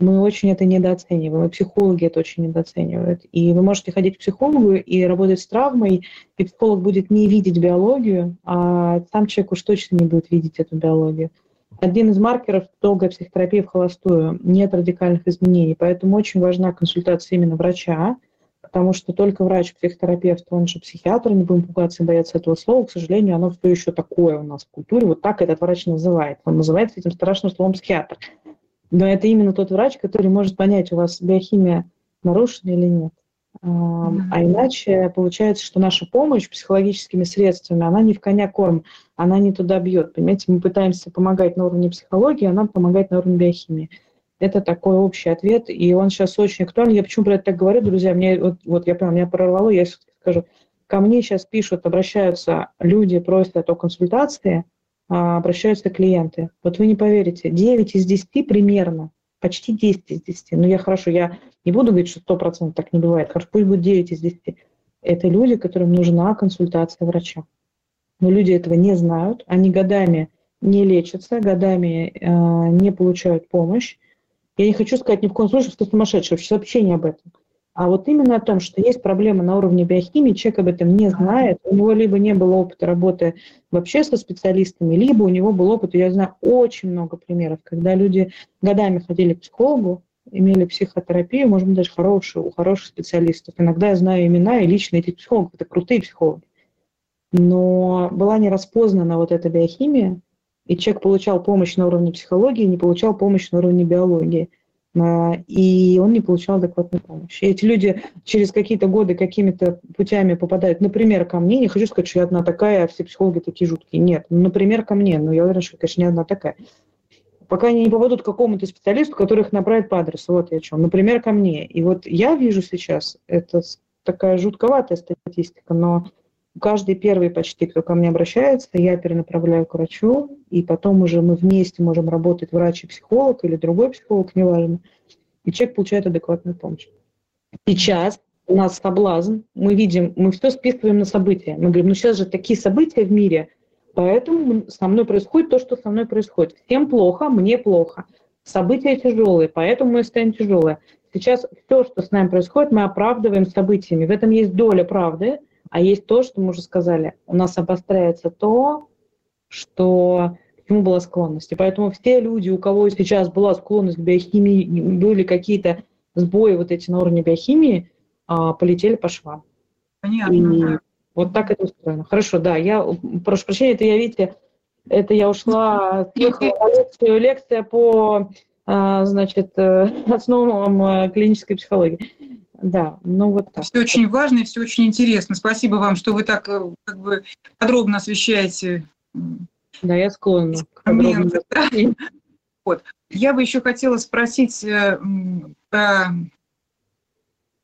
B: мы очень это недооцениваем, и психологи это очень недооценивают. И вы можете ходить к психологу и работать с травмой, и психолог будет не видеть биологию, а сам человек уж точно не будет видеть эту биологию. Один из маркеров долгой психотерапии в холостую – нет радикальных изменений, поэтому очень важна консультация именно врача, потому что только врач-психотерапевт, он же психиатр, не будем пугаться и бояться этого слова, к сожалению, оно все еще такое у нас в культуре, вот так этот врач называет. Он называется этим страшным словом психиатр. Но это именно тот врач, который может понять, у вас биохимия нарушена или нет. А иначе получается, что наша помощь психологическими средствами, она не в коня корм, она не туда бьет. Понимаете, мы пытаемся помогать на уровне психологии, а нам помогать на уровне биохимии. Это такой общий ответ, и он сейчас очень актуален. Я почему про это так говорю, друзья? Мне, вот, вот я поняла, меня прорвало, я скажу. Ко мне сейчас пишут, обращаются люди, просят о консультации – обращаются клиенты. Вот вы не поверите, 9 из 10 примерно, почти 10 из 10. Ну, я хорошо, я Не буду говорить, что 100% так не бывает. Хорошо, пусть будет 9 из 10. Это люди, которым нужна консультация врача. Но люди этого не знают, они годами не лечатся, годами э, не получают помощь. Я не хочу сказать ни в коем случае, что сумасшедший, вообще не об этом. А вот именно о том, что есть проблема на уровне биохимии, человек об этом не знает, у него либо не было опыта работы вообще со специалистами, либо у него был опыт, я знаю очень много примеров, когда люди годами ходили к психологу, имели психотерапию, может быть, даже хорошую, у хороших специалистов. Иногда я знаю имена и лично этих психологов, это крутые психологи. Но была не распознана вот эта биохимия, и человек получал помощь на уровне психологии, не получал помощь на уровне биологии. А, и он не получал адекватной помощи. И эти люди через какие-то годы какими-то путями попадают, например, ко мне, не хочу сказать, что я одна такая, а все психологи такие жуткие. Нет, ну, например, ко мне, но я уверена, что, конечно, не одна такая. Пока они не попадут к какому-то специалисту, который их направит по адресу. Вот я о чем. Например, ко мне. И вот я вижу сейчас, это такая жутковатая статистика, но каждый первый почти, кто ко мне обращается, я перенаправляю к врачу, и потом уже мы вместе можем работать врач и психолог или другой психолог, неважно, и человек получает адекватную помощь. Сейчас у нас соблазн, мы видим, мы все списываем на события. Мы говорим, ну сейчас же такие события в мире, поэтому со мной происходит то, что со мной происходит. Всем плохо, мне плохо. События тяжелые, поэтому мы станем тяжелые. Сейчас все, что с нами происходит, мы оправдываем событиями. В этом есть доля правды – а есть то, что мы уже сказали, у нас обостряется то, что к чему была склонность. И поэтому все люди, у кого сейчас была склонность к биохимии, были какие-то сбои вот эти на уровне биохимии, а, полетели по швам.
A: Понятно. И
B: вот так это устроено. Хорошо, да, я прошу прощения, это я, видите, это я ушла, съехала на лекцию, лекция по, а, значит, э, основам э, клинической психологии. Да, ну вот так.
A: Все очень важно и все очень интересно. Спасибо вам, что вы так э, как бы подробно освещаете.
B: Да, я склонна.
A: Моменты, да? Вот. Я бы еще хотела спросить э, про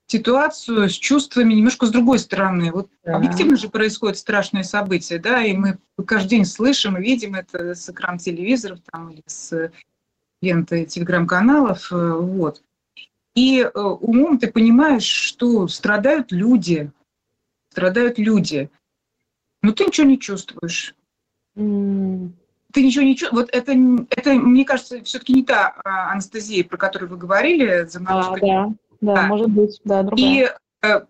A: ситуацию с чувствами немножко с другой стороны. Вот да. объективно же происходят страшные события, да, и мы каждый день слышим и видим это с экран телевизоров там, или с ленты телеграм-каналов. Э, вот. И э, умом ты понимаешь, что страдают люди, страдают люди, но ты ничего не чувствуешь. Mm. Ты ничего не чувствуешь. Вот это, это, мне кажется, все-таки не та а, анестезия, про которую вы говорили.
B: За а, да, да, да, может быть, да, другая.
A: И, э,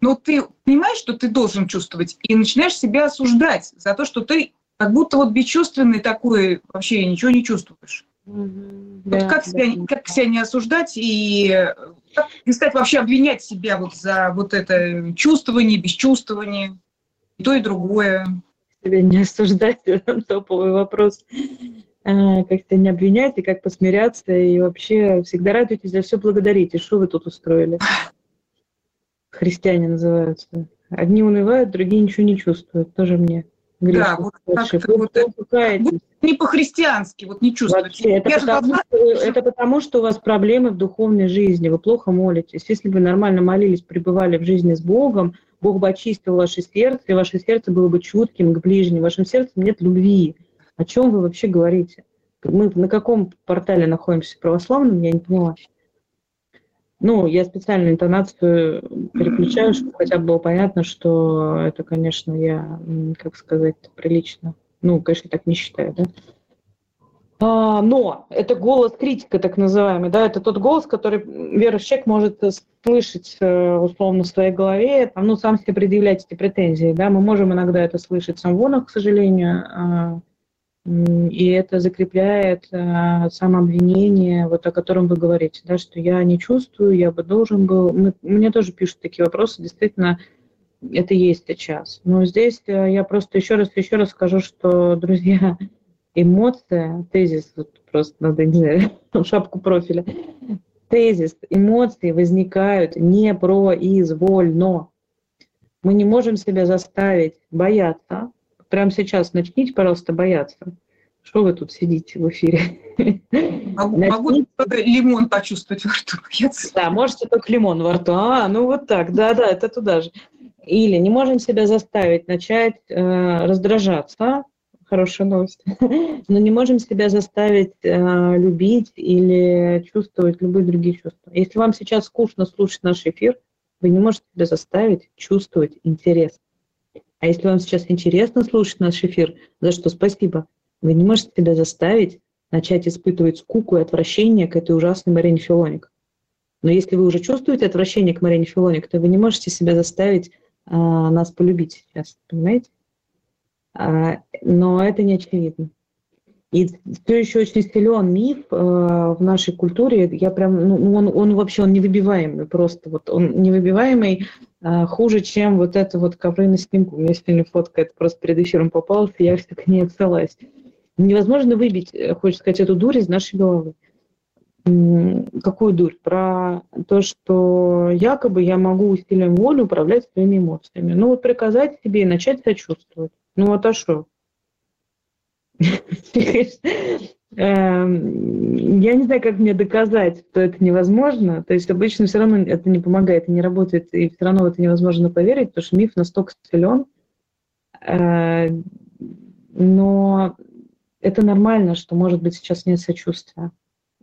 A: но ты понимаешь, что ты должен чувствовать, и начинаешь себя осуждать за то, что ты как будто вот бесчувственный такой, вообще ничего не чувствуешь. Вот да, как, да, себя, да. как себя не осуждать и как перестать вообще обвинять себя вот за вот это чувствование, бесчувствование, и то, и другое.
B: Себя не осуждать, топовый вопрос. А, как себя не обвинять и как посмиряться, и вообще всегда радуйтесь, за все благодарите. Что вы тут устроили? Христиане называются. Одни унывают, другие ничего не чувствуют. Тоже мне.
A: Да, вот как-то вот, не по-христиански, вот не чувствуете.
B: это, потому, что, это потому, что у вас проблемы в духовной жизни, вы плохо молитесь. Если бы нормально молились, пребывали в жизни с Богом, Бог бы очистил ваше сердце, и ваше сердце было бы чутким к ближним. В вашем сердце нет любви. О чем вы вообще говорите? Мы на каком портале находимся? Православном? Я не поняла. Ну, я специально интонацию переключаю, чтобы хотя бы было понятно, что это, конечно, я, как сказать, прилично. Ну, конечно, так не считаю, да. А, но это голос критика, так называемый, да, это тот голос, который верующий человек может слышать э, условно в своей голове, там, ну, сам себе предъявлять эти претензии, да, мы можем иногда это слышать сам вон, к сожалению, а, и это закрепляет э, самообвинение, вот о котором вы говорите, да, что я не чувствую, я бы должен был. Мы, мне тоже пишут такие вопросы, действительно, это есть сейчас. Но здесь э, я просто еще раз, еще раз скажу, что, друзья, эмоция, тезис, вот просто надо, не знаю, шапку профиля, тезис, эмоции возникают не произвольно. Мы не можем себя заставить бояться, прямо сейчас начните, пожалуйста, бояться. Что вы тут сидите в эфире?
A: Могу, могу лимон почувствовать во рту.
B: Да, можете только лимон во рту. А, ну вот так, да-да, это туда же. Или не можем себя заставить начать э, раздражаться, хорошая новость. Но не можем себя заставить э, любить или чувствовать любые другие чувства. Если вам сейчас скучно слушать наш эфир, вы не можете себя заставить чувствовать интерес. А если вам сейчас интересно слушать наш эфир, за что спасибо, вы не можете себя заставить начать испытывать скуку и отвращение к этой ужасной Марине Филоник. Но если вы уже чувствуете отвращение к Марине Филоник, то вы не можете себя заставить а, нас полюбить сейчас, понимаете? А, но это не очевидно. И все еще очень силен миф э, в нашей культуре. Я прям, ну, он, он вообще он невыбиваемый, просто вот он невыбиваемый э, хуже, чем вот это вот ковры на снегу. У меня сегодня фотка, это просто перед эфиром попалась, и я все к ней отсылась. Невозможно выбить, э, хочется сказать, эту дурь из нашей головы. Какую дурь? Про то, что якобы я могу усилием воли управлять своими эмоциями. Ну вот приказать себе и начать сочувствовать. Ну вот а что? Эм, я не знаю, как мне доказать, что это невозможно. То есть обычно все равно это не помогает и не работает, и все равно в это невозможно поверить, потому что миф настолько силен. Э, но это нормально, что, может быть, сейчас нет сочувствия.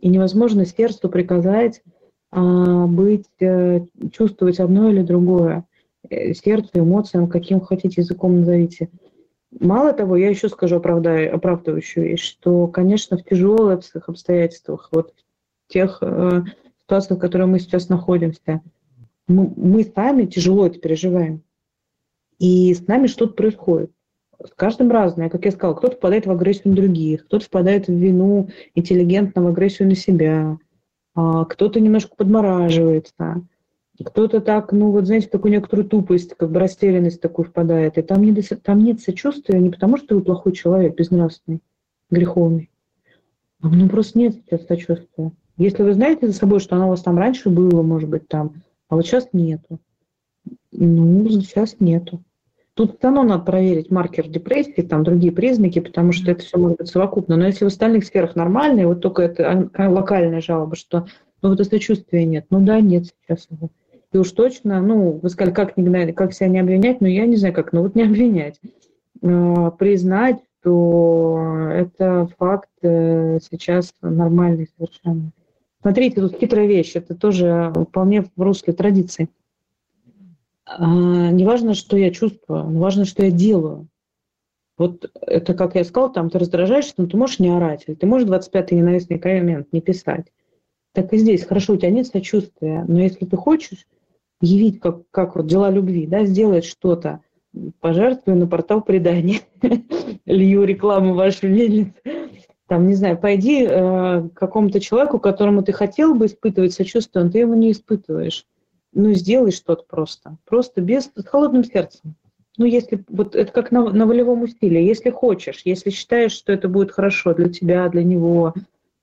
B: И невозможно сердцу приказать а, быть, э, чувствовать одно или другое. Э, сердцу, эмоциям, каким хотите языком назовите. Мало того, я еще скажу оправдаю, оправдывающую вещь, что, конечно, в тяжелых обстоятельствах, вот в тех э, ситуациях, в которых мы сейчас находимся, мы, мы сами тяжело это переживаем. И с нами что-то происходит. С каждым разное. Как я сказала, кто-то впадает в агрессию на других, кто-то впадает в вину интеллигентно, в агрессию на себя, а, кто-то немножко подмораживается. Кто-то так, ну вот знаете, такую некоторую тупость, как бы растерянность такую впадает. И там, не, там нет сочувствия не потому, что вы плохой человек, безнравственный, греховный. А ну просто нет сейчас сочувствия. Если вы знаете за собой, что оно у вас там раньше было, может быть, там, а вот сейчас нету. Ну, сейчас нету. Тут все равно надо проверить маркер депрессии, там другие признаки, потому что это все может быть совокупно. Но если в остальных сферах нормальные, вот только это локальная жалоба, что ну вот сочувствия нет. Ну да, нет сейчас его. И уж точно, ну, вы сказали, как, не, как себя не обвинять, но я не знаю как, ну вот не обвинять. А, признать, что это факт э, сейчас нормальный совершенно. Смотрите, тут хитрая вещь, это тоже вполне в русле традиции. А, не важно, что я чувствую, важно, что я делаю. Вот это, как я сказала, там ты раздражаешься, но ты можешь не орать, или ты можешь 25-й ненавистный коммент не писать. Так и здесь. Хорошо, у тебя нет сочувствия, но если ты хочешь, явить, как, как вот дела любви, да, сделать что-то, пожертвую на портал предания, лью рекламу вашей мельницы, там, не знаю, пойди э, к какому-то человеку, которому ты хотел бы испытывать сочувствие, но ты его не испытываешь. Ну, сделай что-то просто. Просто без, с холодным сердцем. Ну, если, вот это как на, на волевом усилии. Если хочешь, если считаешь, что это будет хорошо для тебя, для него,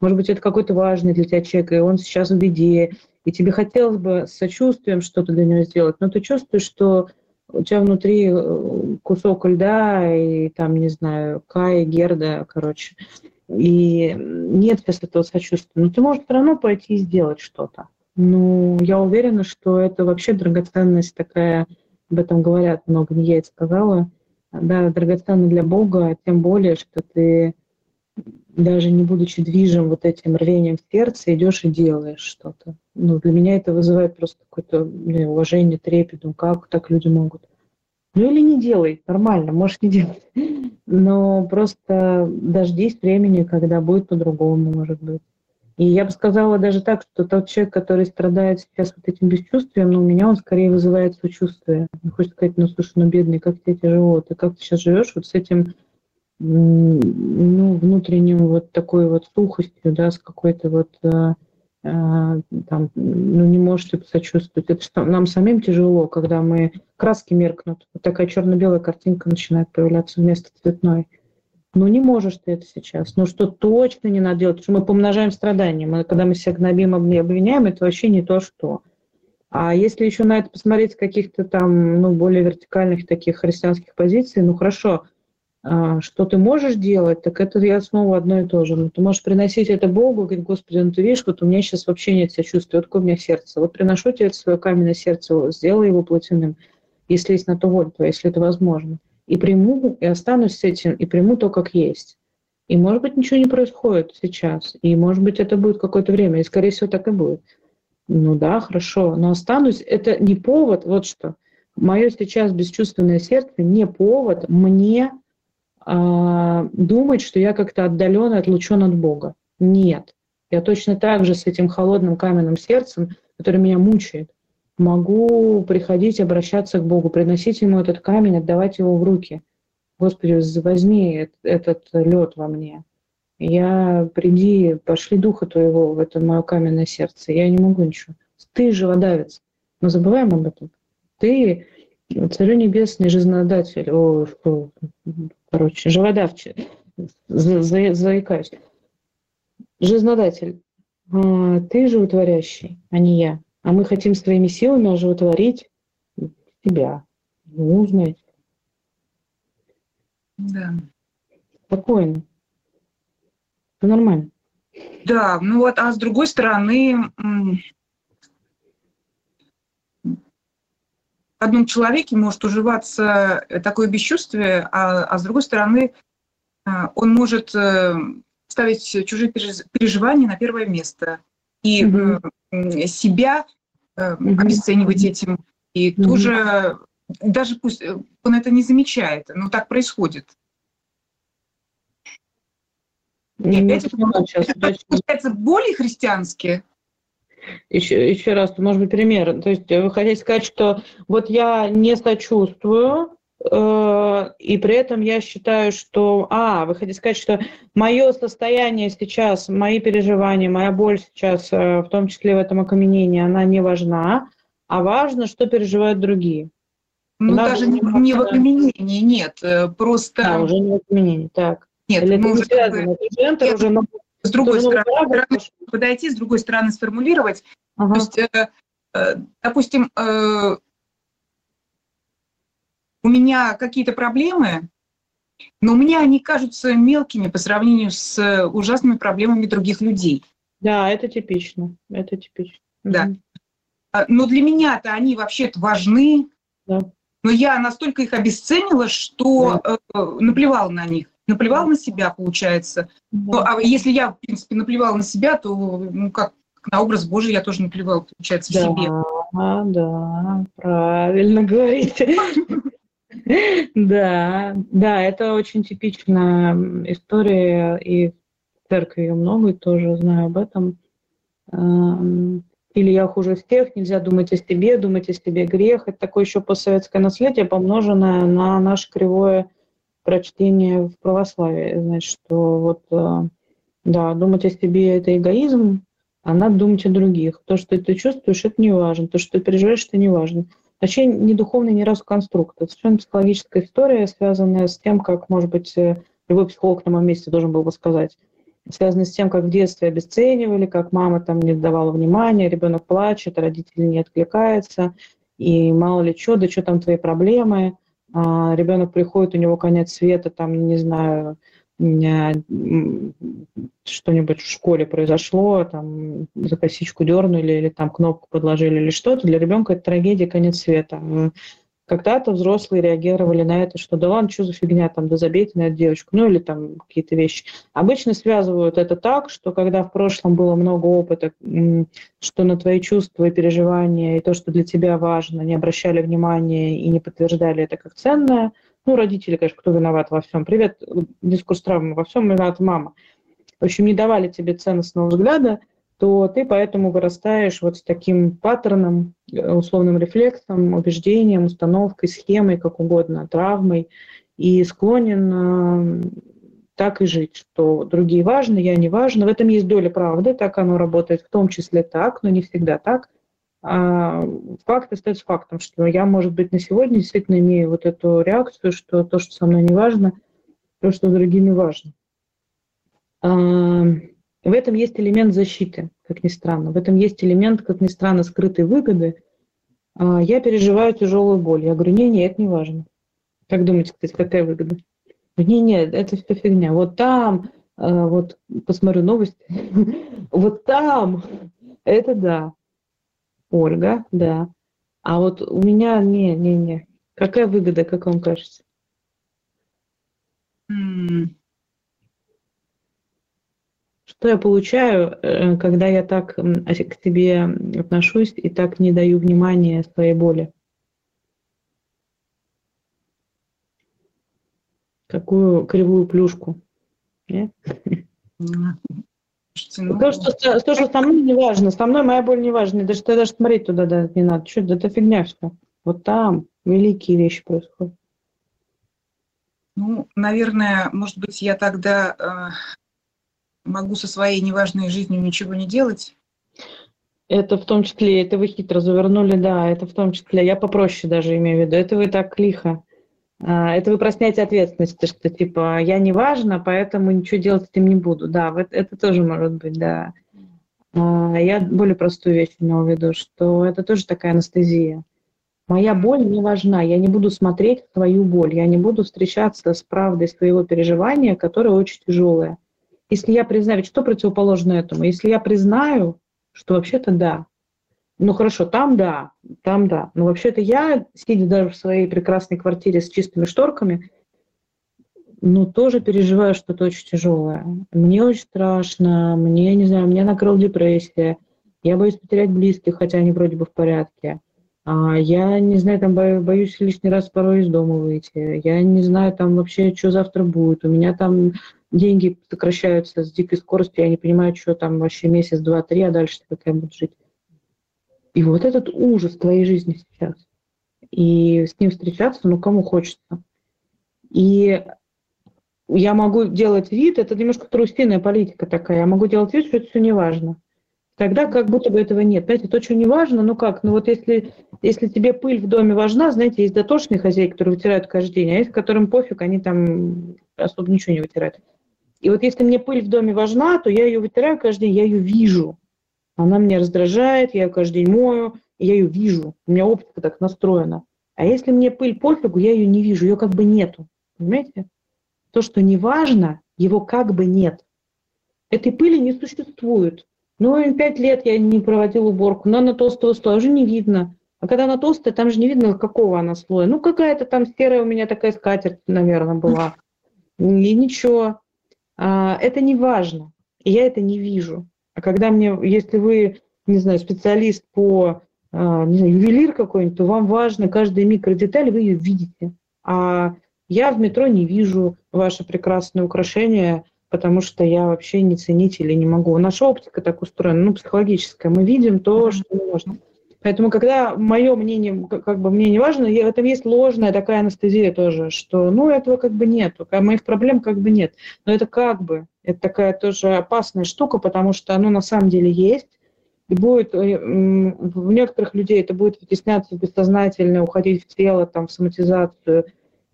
B: может быть, это какой-то важный для тебя человек, и он сейчас в беде, и тебе хотелось бы с сочувствием что-то для него сделать, но ты чувствуешь, что у тебя внутри э, кусок льда и там, не знаю, Кая, Герда, короче, и нет сейчас этого сочувствия. Но ты можешь все равно пойти и сделать что-то. Ну, я уверена, что это вообще драгоценность такая, об этом говорят много, не я это сказала, да, драгоценно для Бога, тем более, что ты даже не будучи движим вот этим рвением в сердце, идешь и делаешь что-то. Ну, для меня это вызывает просто какое-то ну, уважение, трепет, ну как так люди могут. Ну или не делай, нормально, можешь не делать. Но просто дождись времени, когда будет по-другому, может быть. И я бы сказала даже так, что тот человек, который страдает сейчас вот этим бесчувствием, ну, у меня он скорее вызывает сочувствие. Мне хочется сказать, ну, слушай, ну, бедный, как тебе тяжело, ты как ты сейчас живешь вот с этим ну, внутренним вот такой вот сухостью, да, с какой-то вот э, э, там, ну, не можете посочувствовать. Это что, нам самим тяжело, когда мы краски меркнут. Вот такая черно-белая картинка начинает появляться вместо цветной. Ну, не можешь ты это сейчас. Ну, что точно не надо делать, потому что мы помножаем страдания. Мы, когда мы себя гнобим, обвиняем, это вообще не то, что. А если еще на это посмотреть с каких-то там, ну, более вертикальных таких христианских позиций, ну, хорошо, что ты можешь делать, так это я снова одно и то же. Ну, ты можешь приносить это Богу, говорить, Господи, ну ты видишь, вот у меня сейчас вообще нет себя чувствия, вот такое у меня сердце. Вот приношу тебе это свое каменное сердце, сделай его плотяным, если есть на то воля твоя, если это возможно. и приму, и останусь с этим, и приму то, как есть. И, может быть, ничего не происходит сейчас. И, может быть, это будет какое-то время. И, скорее всего, так и будет. Ну да, хорошо. Но останусь. Это не повод, вот что. Мое сейчас бесчувственное сердце не повод мне думать, что я как-то отдален и отлучен от Бога. Нет. Я точно так же с этим холодным каменным сердцем, который меня мучает, могу приходить, обращаться к Богу, приносить Ему этот камень, отдавать его в руки – Господи, возьми этот лед во мне. Я приди, пошли духа твоего в это мое каменное сердце. Я не могу ничего. Ты живодавец. Мы забываем об этом. Ты Царю Небесный, жизнодатель, о, короче, живодавчик, за, за, заикаюсь. Жизнодатель, а, ты животворящий, а не я. А мы хотим своими силами оживотворить тебя. Ну, знаете.
A: Да.
B: Спокойно. Все нормально.
A: Да, ну вот, а с другой стороны, одном человеке может уживаться такое бесчувствие, а, а с другой стороны, а, он может э, ставить чужие переживания на первое место и угу. себя угу. обесценивать этим, и угу. тоже даже пусть э, он это не замечает, но так происходит. Не, опять это, получается более христианские.
B: Еще, еще раз, может быть, пример. То есть вы хотите сказать, что вот я не сочувствую, э, и при этом я считаю, что... А, вы хотите сказать, что мое состояние сейчас, мои переживания, моя боль сейчас, э, в том числе в этом окаменении, она не важна, а важно, что переживают другие.
A: Ну, Надо даже не, не в окаменении, нет, э, просто...
B: Да, уже не в окаменении, так.
A: Нет, Или мы уже... Связано, бы... центр уже на... С другой стороны, стороны подойти, с другой стороны сформулировать. Ага. То есть, э, э, допустим, э, у меня какие-то проблемы, но меня они кажутся мелкими по сравнению с ужасными проблемами других людей.
B: Да, это типично, это типично.
A: Да. Угу. Но для меня-то они вообще-то важны. Да но я настолько их обесценила, что да. э, наплевала на них. Наплевала на себя, получается. Да. Ну, а если я, в принципе, наплевала на себя, то, ну, как на образ Божий я тоже наплевала, получается,
B: да,
A: в себе.
B: Да, да, правильно говорите. Да, да, это очень типичная история, и в церкви много, и тоже знаю об этом или я хуже всех, нельзя думать о себе, думать о себе грех. Это такое еще постсоветское наследие, помноженное на наше кривое прочтение в православии. Значит, что вот, э, да, думать о себе – это эгоизм, а надо думать о других. То, что ты чувствуешь, это не важно. То, что ты переживаешь, это не важно. Вообще не духовный ни разу конструкт. Это совершенно психологическая история, связанная с тем, как, может быть, э, любой психолог на моем месте должен был бы сказать – связаны с тем, как в детстве обесценивали, как мама там не давала внимания, ребенок плачет, родители не откликаются, и мало ли что, да что там твои проблемы, ребенок приходит, у него конец света, там, не знаю, что-нибудь в школе произошло, там за косичку дернули или там кнопку подложили или что-то, для ребенка это трагедия, конец света. Когда-то взрослые реагировали на это, что да ладно, что за фигня, там, да забейте на эту девочку, ну или там какие-то вещи. Обычно связывают это так, что когда в прошлом было много опыта, что на твои чувства и переживания и то, что для тебя важно, не обращали внимания и не подтверждали это как ценное, ну, родители, конечно, кто виноват во всем. Привет, дискурс травмы, во всем виновата мама. В общем, не давали тебе ценностного взгляда, то ты поэтому вырастаешь вот с таким паттерном, э, условным рефлексом, убеждением, установкой, схемой, как угодно, травмой, и склонен э, так и жить, что другие важны, я не важна. В этом есть доля правды, так оно работает, в том числе так, но не всегда так. А факт остается фактом, что я, может быть, на сегодня действительно имею вот эту реакцию, что то, что со мной не важно, то, что другими важно. В этом есть элемент защиты, как ни странно. В этом есть элемент, как ни странно, скрытой выгоды. А, я переживаю тяжелую боль. Я говорю, не-не, это не важно. Как думаете, кстати, какая выгода? Не-не, это все фигня. Вот там, а, вот посмотрю новости, вот там, это да. Ольга, да. А вот у меня не-не-не. Какая выгода, как вам кажется? Что я получаю, э, когда я так к тебе отношусь и так не даю внимания своей боли? Какую кривую плюшку? Нет? Ну, то, что, то, что со мной не важно, со мной моя боль не важна, даже, даже смотреть туда да, не надо. Что, это фигня все. Вот там великие вещи происходят.
A: Ну, наверное, может быть, я тогда э, могу со своей неважной жизнью ничего не делать.
B: Это в том числе, это вы хитро завернули, да, это в том числе, я попроще даже имею в виду, это вы так лихо. А, это вы про снятие ответственности, что типа я не важна, поэтому ничего делать с этим не буду. Да, это тоже может быть, да. А, я более простую вещь имела в виду, что это тоже такая анестезия. Моя боль не важна, я не буду смотреть свою боль, я не буду встречаться с правдой своего переживания, которое очень тяжелое. Если я признаю, ведь что противоположно этому? Если я признаю, что вообще-то да, ну хорошо, там да, там да. Но вообще-то я, сидя даже в своей прекрасной квартире с чистыми шторками, ну, тоже переживаю что-то очень тяжелое. Мне очень страшно, мне, не знаю, меня накрыла депрессия, я боюсь потерять близких, хотя они вроде бы в порядке. А я не знаю, там боюсь лишний раз порой из дома выйти. Я не знаю, там вообще, что завтра будет. У меня там деньги сокращаются с дикой скоростью. Я не понимаю, что там вообще месяц, два, три, а дальше как я буду жить. И вот этот ужас твоей жизни сейчас. И с ним встречаться, ну, кому хочется. И я могу делать вид, это немножко трусиная политика такая, я могу делать вид, что это все не важно. Тогда как будто бы этого нет. Знаете, то, что не важно, ну как, ну вот если, если тебе пыль в доме важна, знаете, есть дотошные хозяйки, которые вытирают каждый день, а есть, которым пофиг, они там особо ничего не вытирают. И вот если мне пыль в доме важна, то я ее вытираю каждый день, я ее вижу. Она меня раздражает, я ее каждый день мою, я ее вижу. У меня оптика так настроена. А если мне пыль пофигу, я ее не вижу, ее как бы нету. Понимаете? То, что не важно, его как бы нет. Этой пыли не существует. Ну, пять лет я не проводил уборку, но на толстого слоя уже не видно. А когда она толстая, там же не видно, какого она слоя. Ну, какая-то там серая у меня такая скатерть, наверное, была. И ничего. А, это не важно. И я это не вижу. А когда мне, если вы, не знаю, специалист по, а, не знаю, ювелир какой-нибудь, то вам важно каждая микродеталь, вы ее видите. А я в метро не вижу ваше прекрасное украшение – потому что я вообще не ценитель и не могу. Наша оптика так устроена, ну, психологическая. Мы видим то, что можно. Поэтому, когда мое мнение, как бы мне не важно, в этом есть ложная такая анестезия тоже, что, ну, этого как бы нет, моих проблем как бы нет. Но это как бы, это такая тоже опасная штука, потому что оно на самом деле есть, и будет, э, в некоторых людей это будет вытесняться в бессознательное, уходить в тело, там, в соматизацию,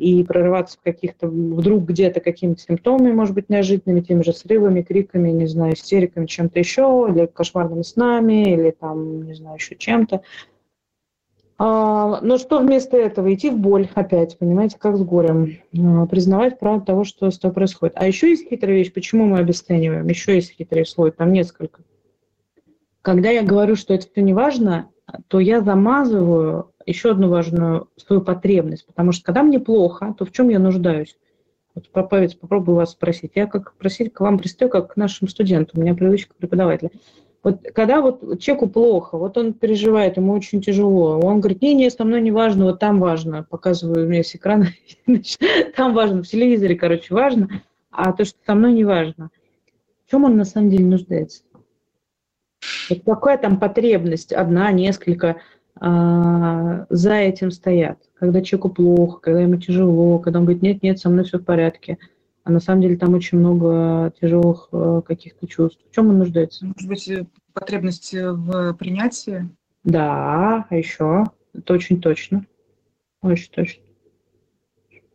B: и прорываться в каких-то, вдруг где-то какими-то симптомами, может быть, неожиданными, теми же срывами, криками, не знаю, истериками, чем-то еще, или кошмарными снами, или там, не знаю, еще чем-то. А, но что вместо этого? Идти в боль опять, понимаете, как с горем. А, признавать правду того, что с тобой происходит. А еще есть хитрая вещь, почему мы обесцениваем? Еще есть хитрый слой, там несколько. Когда я говорю, что это все не важно, то я замазываю еще одну важную свою потребность, потому что когда мне плохо, то в чем я нуждаюсь? Вот, Поповец, попробую вас спросить. Я как просить к вам пристаю, как к нашим студентам, у меня привычка преподавателя. Вот когда вот человеку плохо, вот он переживает, ему очень тяжело, он говорит, не, не, со мной не важно, вот там важно, показываю, у меня с экрана, там важно, в телевизоре, короче, важно, а то, что со мной не важно. В чем он на самом деле нуждается? Вот какая там потребность, одна, несколько, а, за этим стоят. Когда человеку плохо, когда ему тяжело, когда он говорит, нет, нет, со мной все в порядке. А на самом деле там очень много тяжелых э, каких-то чувств. В чем он нуждается?
A: Может быть, э, потребность в принятии?
B: Да, а еще? Это очень точно. Очень точно.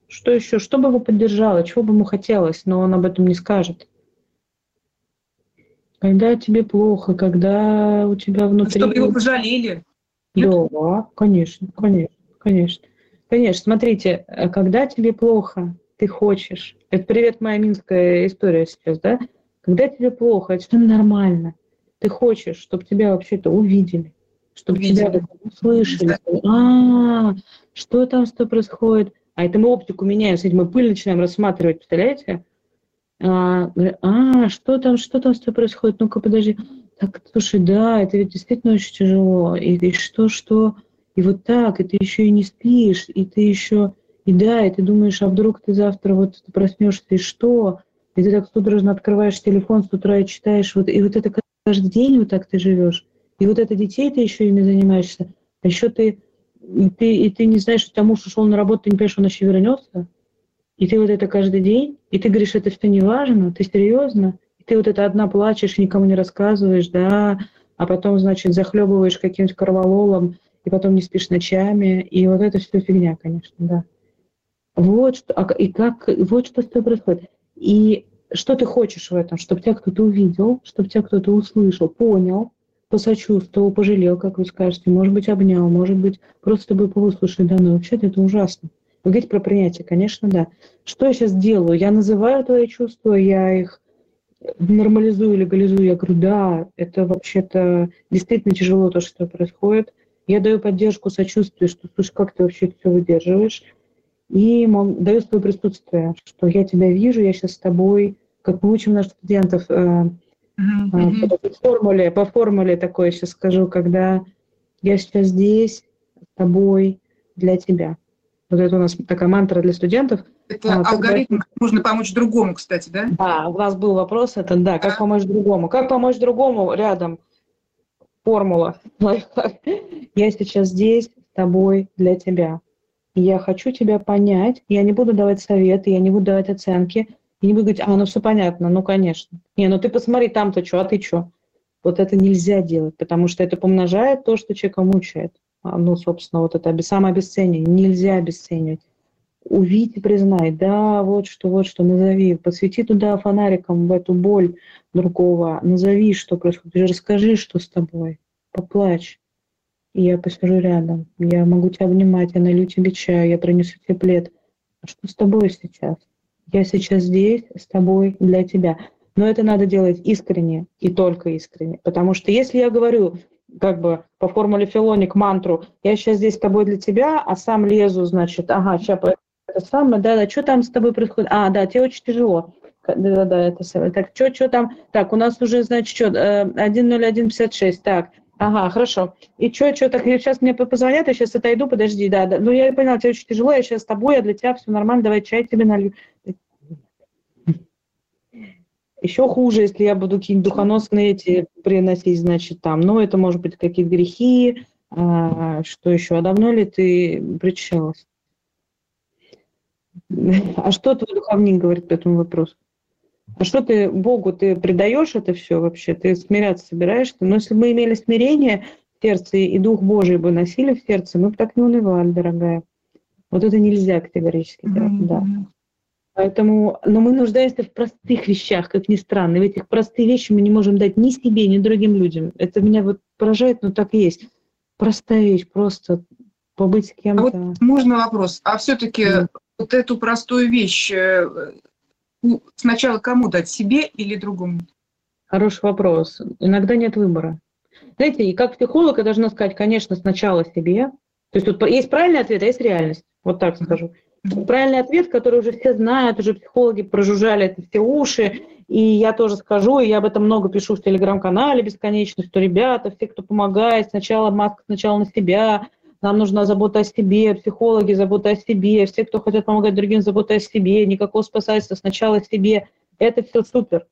B: Что еще? Что бы его поддержало? Чего бы ему хотелось, но он об этом не скажет? Когда тебе плохо, когда у тебя внутри...
A: Чтобы его пожалели.
B: Да, конечно, конечно, конечно. Конечно, смотрите, э, когда тебе плохо, ты хочешь. Это привет, моя минская история сейчас, да? Когда тебе плохо, это что нормально. Ты хочешь, чтобы тебя вообще-то увидели, чтобы увидели. тебя услышали. А, что там тобой происходит? А это мы оптику меняем, смотрите, мы пыль начинаем рассматривать, представляете? А, а, что там, что там с тобой происходит? Ну-ка, подожди. Так, слушай, да, это ведь действительно очень тяжело. И, и что, что? И вот так, и ты еще и не спишь, и ты еще, и да, и ты думаешь, а вдруг ты завтра вот проснешься, и что? И ты так судорожно открываешь телефон с утра и читаешь, вот, и вот это каждый день вот так ты живешь. И вот это детей ты еще ими занимаешься. А еще ты, и ты, и ты не знаешь, что у тебя муж ушел на работу, ты не понимаешь, он еще вернется. И ты вот это каждый день, и ты говоришь, это все не важно, ты серьезно, ты вот это одна плачешь, никому не рассказываешь, да, а потом, значит, захлебываешь каким-то корвалолом, и потом не спишь ночами, и вот это все фигня, конечно, да. Вот что, а, и как, вот что с тобой происходит. И что ты хочешь в этом? Чтобы тебя кто-то увидел, чтобы тебя кто-то услышал, понял, посочувствовал, пожалел, как вы скажете, может быть, обнял, может быть, просто с тобой повыслушали. Да, ну вообще-то это ужасно. Вы говорите про принятие, конечно, да. Что я сейчас делаю? Я называю твои чувства, я их нормализую, легализую. Я говорю, да, это вообще-то действительно тяжело то, что происходит. Я даю поддержку, сочувствие, что, слушай, как ты вообще все выдерживаешь. И мол, даю свое присутствие, что я тебя вижу, я сейчас с тобой, как мы учим наших студентов, э, mm-hmm. по, формуле, по формуле такое сейчас скажу, когда я сейчас здесь с тобой для тебя. Вот это у нас такая мантра для студентов.
A: Это а, алгоритм, как можно помочь другому, кстати, да?
B: Да, у нас был вопрос, это да, как помочь другому. Как помочь другому рядом? Формула. Я сейчас здесь с тобой для тебя. Я хочу тебя понять, я не буду давать советы, я не буду давать оценки, я не буду говорить, а, ну все понятно, ну конечно. Не, ну ты посмотри там-то что, а ты что? Вот это нельзя делать, потому что это помножает то, что человека мучает. А, ну, собственно, вот это самообесценивание. Нельзя обесценивать. Увидь и признай, да, вот что, вот что, назови, посвети туда фонариком в эту боль другого, назови, что происходит, расскажи, что с тобой, поплачь. И я посижу рядом, я могу тебя обнимать, я налью тебе чай, я принесу тебе плед. А что с тобой сейчас? Я сейчас здесь с тобой для тебя. Но это надо делать искренне и только искренне. Потому что если я говорю, как бы по формуле Филоник мантру, я сейчас здесь с тобой для тебя, а сам лезу, значит, ага, сейчас это самое, да, да, что там с тобой происходит? А, да, тебе очень тяжело. Да, да, да, это самое. Так, что, что там? Так, у нас уже, значит, что, 10156, так, Ага, хорошо. И что, что, так сейчас мне позвонят, я сейчас отойду, подожди, да, да. Ну, я поняла, тебе очень тяжело, я сейчас с тобой, я для тебя все нормально, давай чай тебе налью. Еще хуже, если я буду какие-нибудь духоносные эти приносить, значит, там, ну, это может быть какие-то грехи, а, что еще, а давно ли ты причащалась? А что твой духовник говорит по этому вопросу? А что ты Богу, ты предаешь это все вообще? Ты смиряться собираешься? Но если бы мы имели смирение в сердце и Дух Божий бы носили в сердце, мы бы так не унывали, дорогая. Вот это нельзя категорически mm-hmm. да. Поэтому, но мы нуждаемся в простых вещах, как ни странно. И в этих простые вещи мы не можем дать ни себе, ни другим людям. Это меня вот поражает, но так и есть. Простая вещь, просто побыть с кем-то.
A: А вот можно вопрос? А все-таки mm. Вот эту простую вещь э, ну, сначала кому дать, себе или другому?
B: Хороший вопрос. Иногда нет выбора. Знаете, и как психолог я должна сказать, конечно, сначала себе. То есть тут есть правильный ответ, а есть реальность. Вот так скажу. Правильный ответ, который уже все знают, уже психологи прожужжали это все уши, и я тоже скажу, и я об этом много пишу в телеграм-канале бесконечно, что ребята, все, кто помогает, сначала маска сначала на себя, нам нужна забота о себе, психологи, забота о себе, все, кто хотят помогать другим, забота о себе, никакого спасательства, сначала о себе. Это все супер.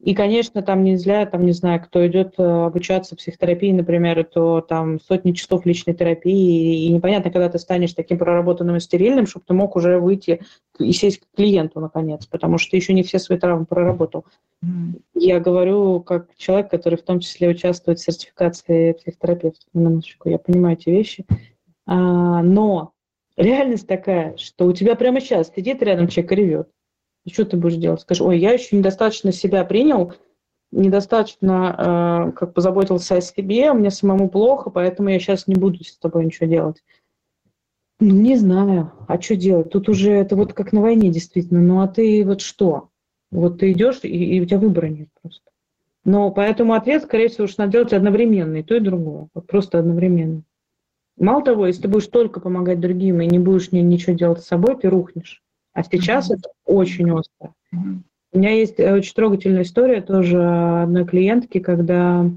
B: И, конечно, там нельзя, там, не знаю, кто идет э, обучаться психотерапии, например, то там сотни часов личной терапии, и непонятно, когда ты станешь таким проработанным и стерильным, чтобы ты мог уже выйти и сесть к клиенту, наконец, потому что ты еще не все свои травмы проработал. Mm. Я говорю как человек, который в том числе участвует в сертификации психотерапевтов. Минуточку, я понимаю эти вещи. А, но реальность такая, что у тебя прямо сейчас сидит рядом человек и ревет. И что ты будешь делать? Скажешь, ой, я еще недостаточно себя принял, недостаточно э, как позаботился о себе, мне самому плохо, поэтому я сейчас не буду с тобой ничего делать. Ну, не знаю. А что делать? Тут уже это вот как на войне действительно. Ну, а ты вот что? Вот ты идешь, и, и у тебя выбора нет просто. Но поэтому ответ, скорее всего, что надо делать одновременно, и то, и другое. Вот просто одновременно. Мало того, если ты будешь только помогать другим и не будешь ни, ничего делать с собой, ты рухнешь. А сейчас mm-hmm. это очень остро. Mm-hmm. У меня есть э, очень трогательная история тоже одной клиентки, когда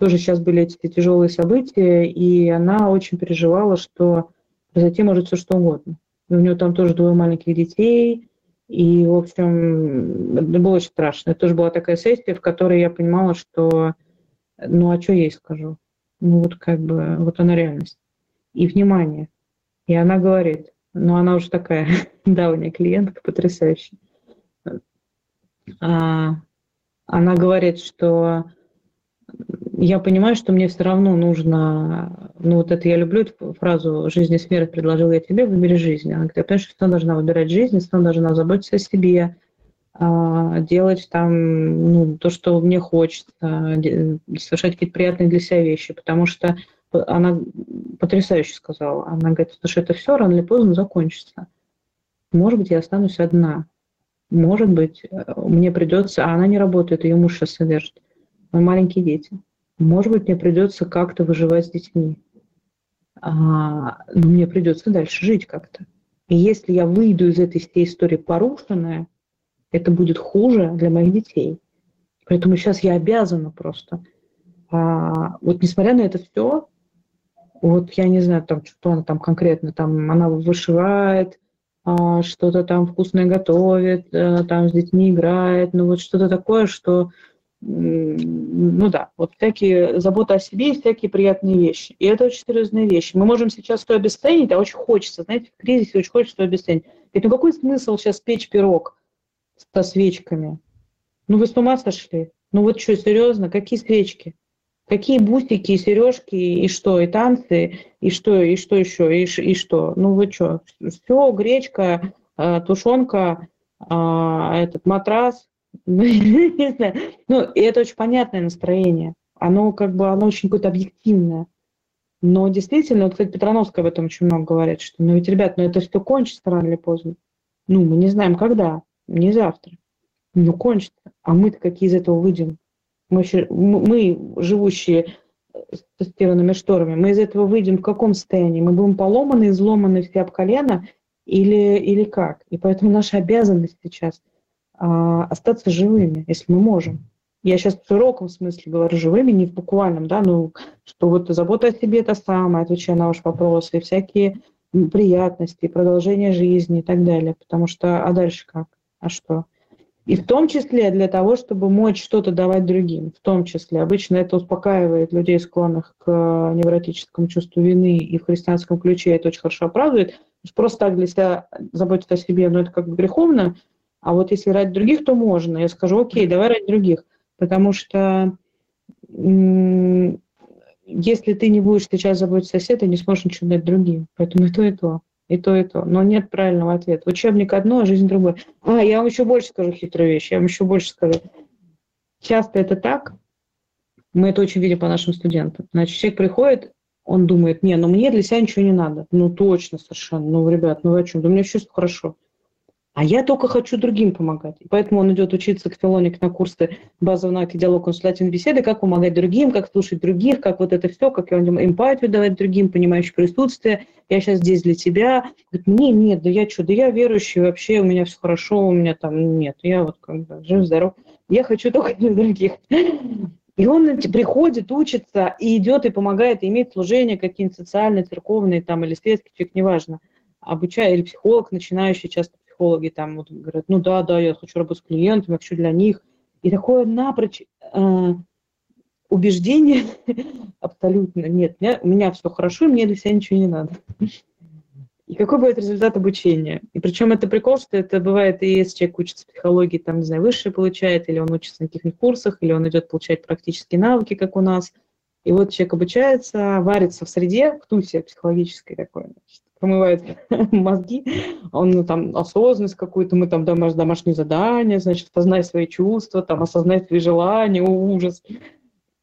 B: тоже сейчас были эти тяжелые события, и она очень переживала, что произойти может все что угодно. И у нее там тоже двое маленьких детей, и, в общем, это было очень страшно. Это тоже была такая сессия, в которой я понимала, что ну а что я ей скажу? Ну вот как бы, вот она реальность. И внимание. И она говорит, ну она уже такая давняя клиентка, потрясающая. А, она говорит, что я понимаю, что мне все равно нужно, ну вот это я люблю эту фразу «жизнь и смерть предложил я тебе, выбери жизнь». Она говорит, я понимаю, что все должна выбирать жизнь, все должна заботиться о себе, а, делать там ну, то, что мне хочется, совершать какие-то приятные для себя вещи, потому что она потрясающе сказала. Она говорит, что это все рано или поздно закончится. Может быть, я останусь одна. Может быть, мне придется... А она не работает, ее муж сейчас содержит. Мои маленькие дети. Может быть, мне придется как-то выживать с детьми. А, но мне придется дальше жить как-то. И если я выйду из этой всей истории порушенная, это будет хуже для моих детей. Поэтому сейчас я обязана просто. А, вот несмотря на это все, вот я не знаю, там, что она там конкретно, там она вышивает, что-то там вкусное готовит, а, там с детьми играет, ну вот что-то такое, что, ну да, вот всякие забота о себе и всякие приятные вещи. И это очень серьезные вещи. Мы можем сейчас то обесценить, а очень хочется, знаете, в кризисе очень хочется то обесценить. Ведь ну какой смысл сейчас печь пирог? со свечками. Ну вы с ума сошли? Ну вот что, серьезно, какие свечки? Какие бусики, и сережки, и что, и танцы, и что, и что еще, и, и что? Ну вы что, все, гречка, э, тушенка, э, этот матрас, ну, не знаю. Ну, и это очень понятное настроение. Оно как бы, оно очень какое-то объективное. Но действительно, вот, кстати, Петрановская об этом очень много говорит, что, ну ведь, ребят, ну это все кончится рано или поздно. Ну, мы не знаем, когда не завтра. Ну, кончится. А мы-то какие из этого выйдем? Мы, мы, живущие с тестированными шторами, мы из этого выйдем в каком состоянии? Мы будем поломаны, изломаны все об колено или, или как? И поэтому наша обязанность сейчас а, остаться живыми, если мы можем. Я сейчас в широком смысле говорю живыми, не в буквальном, да, ну, что вот забота о себе это самое, отвечая на ваш вопрос, и всякие приятности, продолжение жизни и так далее. Потому что, а дальше как? А что? И в том числе для того, чтобы мочь что-то давать другим. В том числе. Обычно это успокаивает людей, склонных к невротическому чувству вины, и в христианском ключе это очень хорошо оправдывает. Просто так для себя заботиться о себе, но это как бы греховно. А вот если ради других, то можно. Я скажу, окей, давай ради других. Потому что если ты не будешь сейчас заботиться о себе, ты не сможешь ничего дать другим. Поэтому и то, и то и то, и то. Но нет правильного ответа. Учебник одно, а жизнь другое. А, я вам еще больше скажу хитрую вещь, я вам еще больше скажу. Часто это так, мы это очень видим по нашим студентам. Значит, человек приходит, он думает, не, ну мне для себя ничего не надо. Ну точно совершенно. Ну, ребят, ну вы о чем? Да у меня все хорошо. А я только хочу другим помогать. И поэтому он идет учиться к Филоник на курсы базового навыка диалог консультативной беседы, как помогать другим, как слушать других, как вот это все, как эмпатию давать другим, понимающее присутствие. Я сейчас здесь для тебя. Говорит, мне нет, да я что, да я верующий, вообще у меня все хорошо, у меня там нет. Я вот как бы жив-здоров. Я хочу только для других. И он приходит, учится, и идет, и помогает, и имеет служение какие-нибудь социальные, церковные там, или светские, человек, неважно. Обучая, или психолог, начинающий часто психологи там вот говорят, ну да, да, я хочу работать с клиентами, я хочу для них. И такое напрочь э, убеждение абсолютно нет, меня, у меня все хорошо, мне для себя ничего не надо. И какой будет результат обучения? И причем это прикол, что это бывает и если человек учится психологии, там, не знаю, высшее получает, или он учится на каких-нибудь курсах, или он идет получать практические навыки, как у нас. И вот человек обучается, варится в среде, в тусе психологической такой, значит, промывает мозги, он ну, там осознанность какую-то, мы там домаш, домашние задания, значит, познай свои чувства, там, осознай свои желания, ужас.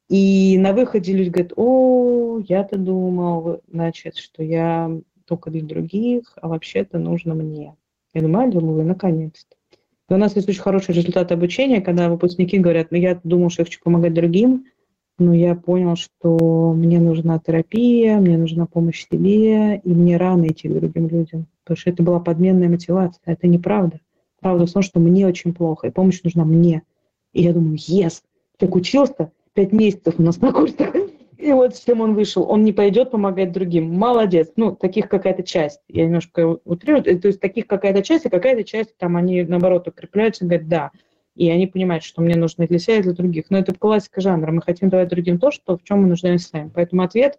B: И на выходе люди говорят, о, я-то думал, значит, что я только для других, а вообще-то нужно мне. Я думаю, аллилуйя, наконец-то. И у нас есть очень хороший результат обучения, когда выпускники говорят, ну я думал, что я хочу помогать другим, но я понял, что мне нужна терапия, мне нужна помощь себе, и мне рано идти к другим людям. Потому что это была подменная мотивация. Это неправда. Правда в том, что мне очень плохо, и помощь нужна мне. И я думаю, yes, как учился, пять месяцев у нас на курсах, и вот с чем он вышел. Он не пойдет помогать другим. Молодец. Ну, таких какая-то часть. Я немножко утрирую. То есть таких какая-то часть, и какая-то часть, там они, наоборот, укрепляются и говорят, да. И они понимают, что мне нужно для себя и для других. Но это классика жанра. Мы хотим давать другим то, что, в чем мы нуждаемся сами. Поэтому ответ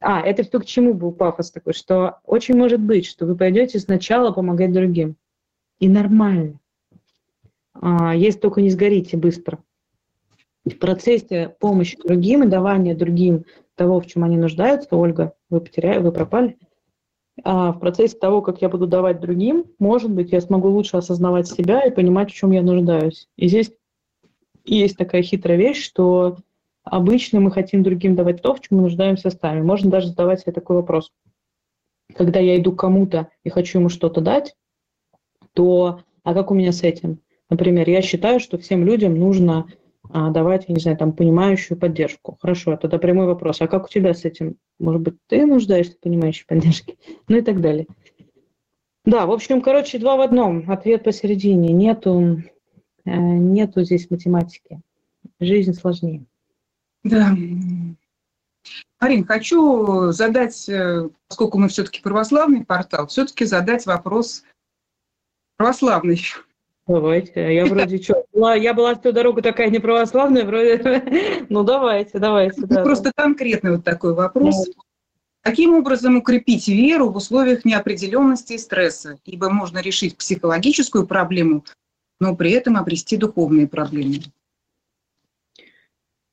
B: а, это все к чему был пафос такой, что очень может быть, что вы пойдете сначала помогать другим. И нормально. А, если только не сгорите быстро в процессе помощи другим и давания другим того, в чем они нуждаются, Ольга, вы потеряли, вы пропали, в процессе того, как я буду давать другим, может быть, я смогу лучше осознавать себя и понимать, в чем я нуждаюсь. И здесь есть такая хитрая вещь, что обычно мы хотим другим давать то, в чем мы нуждаемся сами. Можно даже задавать себе такой вопрос. Когда я иду к кому-то и хочу ему что-то дать, то а как у меня с этим? Например, я считаю, что всем людям нужно а, давать, я не знаю, там, понимающую поддержку. Хорошо, тогда прямой вопрос. А как у тебя с этим? Может быть, ты нуждаешься в понимающей поддержке? Ну и так далее. Да, в общем, короче, два в одном. Ответ посередине. Нету, э, нету здесь математики. Жизнь сложнее.
A: Да. Арин, хочу задать, э, поскольку мы все-таки православный портал, все-таки задать вопрос православный.
B: Давайте. Я вроде что, была, я была всю дорогу такая неправославная, вроде. Ну давайте, давайте.
A: Ну, да, просто да. конкретный вот такой вопрос. Да. Каким образом укрепить веру в условиях неопределенности и стресса? Ибо можно решить психологическую проблему, но при этом обрести духовные проблемы.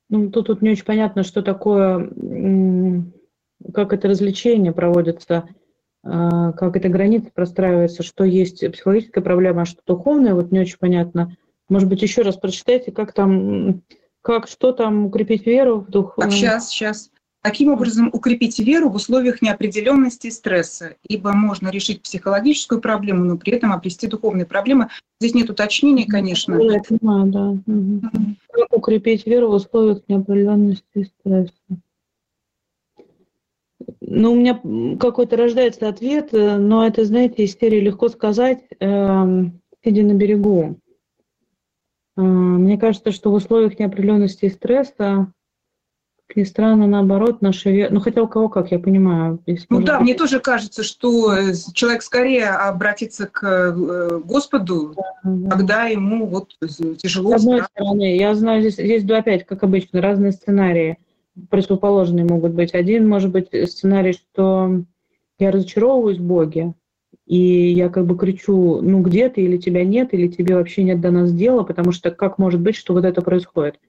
B: Ну, тут, тут не очень понятно, что такое, как это развлечение проводится а, как эта граница простраивается, что есть психологическая проблема, а что духовная, вот не очень понятно. Может быть, еще раз прочитайте, как там, как, что там укрепить веру в дух.
A: Так, сейчас, сейчас. Каким образом укрепить веру в условиях неопределенности и стресса? Ибо можно решить психологическую проблему, но при этом обрести духовные проблемы. Здесь нет уточнений, конечно.
B: Я понимаю, да. Угу. Как укрепить веру в условиях неопределенности и стресса? Ну, у меня какой-то рождается ответ, э, но это, знаете, из серии легко сказать, э, сидя на берегу. Э, мне кажется, что в условиях неопределенности и стресса, как ни странно, наоборот, наша вера... Ну, хотя у кого как, я понимаю.
A: Ну да, быть... мне тоже кажется, что э, человек скорее обратится к э, Господу, да, когда ему вот тяжело.
B: С одной стороны, я знаю, здесь, здесь опять, как обычно, разные сценарии противоположные могут быть. Один может быть сценарий, что я разочаровываюсь в Боге, и я как бы кричу, ну где ты, или тебя нет, или тебе вообще нет до нас дела, потому что как может быть, что вот это происходит.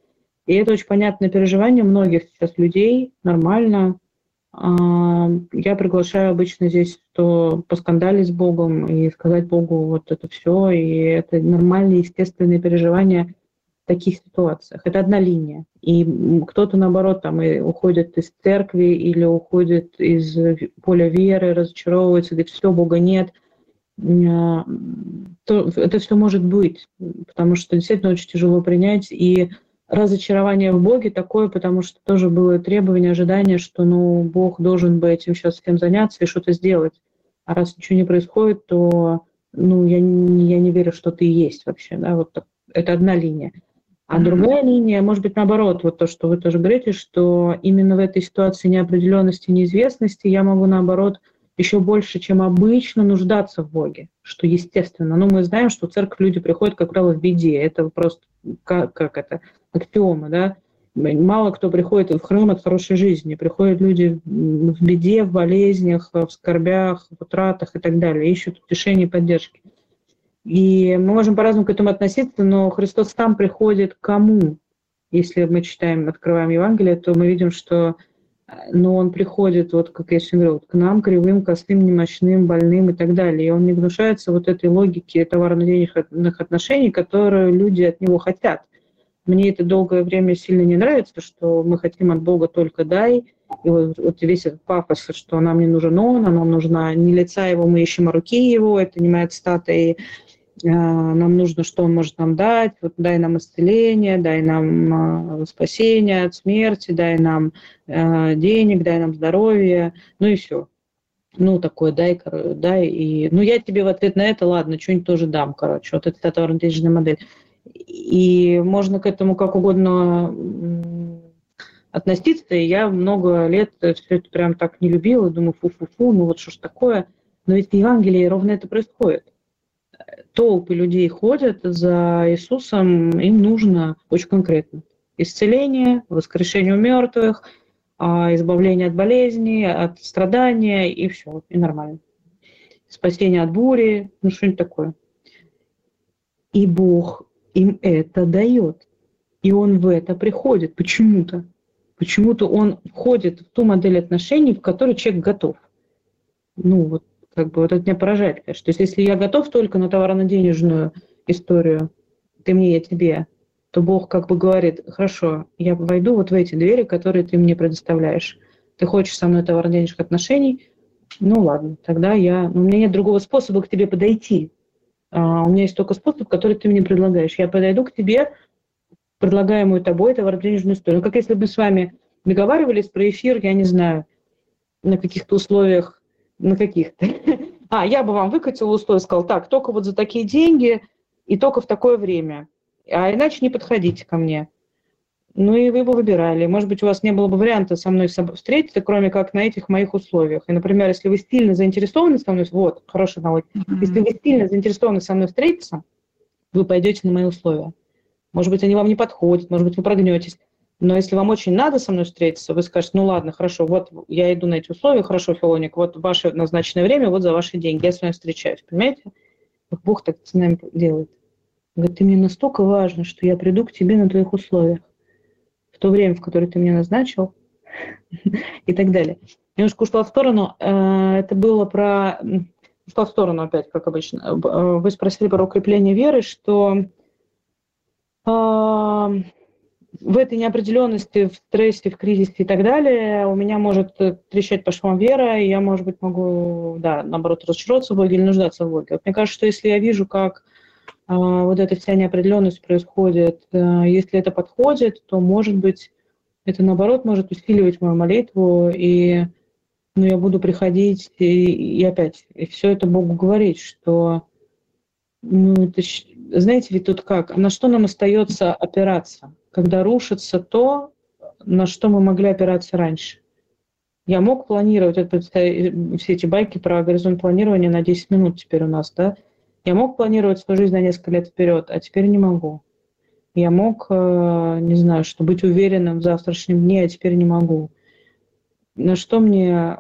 B: И это очень понятное переживание многих сейчас людей, нормально. А, я приглашаю обычно здесь, что поскандалить с Богом и сказать Богу вот это все, и это нормальные, естественные переживания таких ситуациях. Это одна линия. И кто-то, наоборот, там и уходит из церкви или уходит из поля веры, разочаровывается, говорит, все, Бога нет. А, то это все может быть, потому что действительно очень тяжело принять. И разочарование в Боге такое, потому что тоже было требование, ожидание, что ну, Бог должен бы этим сейчас всем заняться и что-то сделать. А раз ничего не происходит, то ну, я, я не верю, что ты есть вообще. Да? Вот так. это одна линия. А другая линия, может быть, наоборот, вот то, что вы тоже говорите, что именно в этой ситуации неопределенности, неизвестности я могу, наоборот, еще больше, чем обычно, нуждаться в Боге, что естественно. Но мы знаем, что в церковь люди приходят, как правило, в беде. Это просто как, как это, аксиома, да. Мало кто приходит в храм от хорошей жизни. Приходят люди в беде, в болезнях, в скорбях, в утратах и так далее, ищут утешения и поддержки. И мы можем по-разному к этому относиться, но Христос сам приходит к кому? Если мы читаем, открываем Евангелие, то мы видим, что ну, он приходит, вот как я сегодня говорила, к нам, кривым, косым, немощным, больным и так далее. И он не гнушается вот этой логики товарно-денежных отношений, которые люди от него хотят. Мне это долгое время сильно не нравится, что мы хотим от Бога только дай, и вот, вот весь этот пафос, что нам не нужен он, а нам нужна не лица его, мы ищем, а руки его, это не моя цитата, и нам нужно, что он может нам дать, вот дай нам исцеление, дай нам э, спасение от смерти, дай нам э, денег, дай нам здоровье, ну и все. Ну, такое, дай, дай, и, ну, я тебе в ответ на это, ладно, что-нибудь тоже дам, короче, вот это товарно-денежная модель. И можно к этому как угодно относиться, и я много лет все это прям так не любила, думаю, фу-фу-фу, ну вот что ж такое. Но ведь в Евангелии ровно это происходит толпы людей ходят за Иисусом, им нужно очень конкретно. Исцеление, воскрешение у мертвых, а, избавление от болезней, от страдания, и все, и нормально. Спасение от бури, ну что-нибудь такое. И Бог им это дает. И Он в это приходит почему-то. Почему-то Он входит в ту модель отношений, в которой человек готов. Ну вот как бы вот это меня поражает, конечно. То есть если я готов только на товарно-денежную историю, ты мне, я тебе, то Бог как бы говорит, хорошо, я войду вот в эти двери, которые ты мне предоставляешь. Ты хочешь со мной товарно-денежных отношений, ну ладно, тогда я... Ну, у меня нет другого способа к тебе подойти. А, у меня есть только способ, который ты мне предлагаешь. Я подойду к тебе, предлагаемую тобой товарно-денежную историю. Ну, как если бы с вами договаривались про эфир, я не знаю, на каких-то условиях на каких-то. А, я бы вам выкатила условия, сказал, так, только вот за такие деньги и только в такое время. А иначе не подходите ко мне. Ну и вы бы выбирали. Может быть, у вас не было бы варианта со мной встретиться, кроме как на этих моих условиях. И, например, если вы сильно заинтересованы со мной, вот, хороший аналог, mm-hmm. если вы сильно заинтересованы со мной встретиться, вы пойдете на мои условия. Может быть, они вам не подходят, может быть, вы прогнетесь. Но если вам очень надо со мной встретиться, вы скажете, ну ладно, хорошо, вот я иду на эти условия, хорошо, Филоник, вот ваше назначенное время, вот за ваши деньги, я с вами встречаюсь, понимаете? Бог так с нами делает. Говорит, ты мне настолько важно, что я приду к тебе на твоих условиях, в то время, в которое ты мне назначил, и так далее. Немножко ушла в сторону. Э, это было про... Ушла в сторону опять, как обычно. Э, вы спросили про укрепление веры, что э, в этой неопределенности, в стрессе, в кризисе и так далее у меня может э, трещать по швам вера, и я, может быть, могу, да, наоборот, разочароваться в Боге или нуждаться в Боге. Вот мне кажется, что если я вижу, как э, вот эта вся неопределенность происходит, э, если это подходит, то, может быть, это, наоборот, может усиливать мою молитву, и ну, я буду приходить и, и опять, и все это Богу говорить, что, ну, это, знаете, ведь тут как, на что нам остается опираться? Когда рушится то, на что мы могли опираться раньше. Я мог планировать, это, все эти байки про горизонт планирования на 10 минут теперь у нас, да? Я мог планировать свою жизнь на несколько лет вперед, а теперь не могу. Я мог, э, не знаю, что быть уверенным в завтрашнем дне, а теперь не могу. На что мне...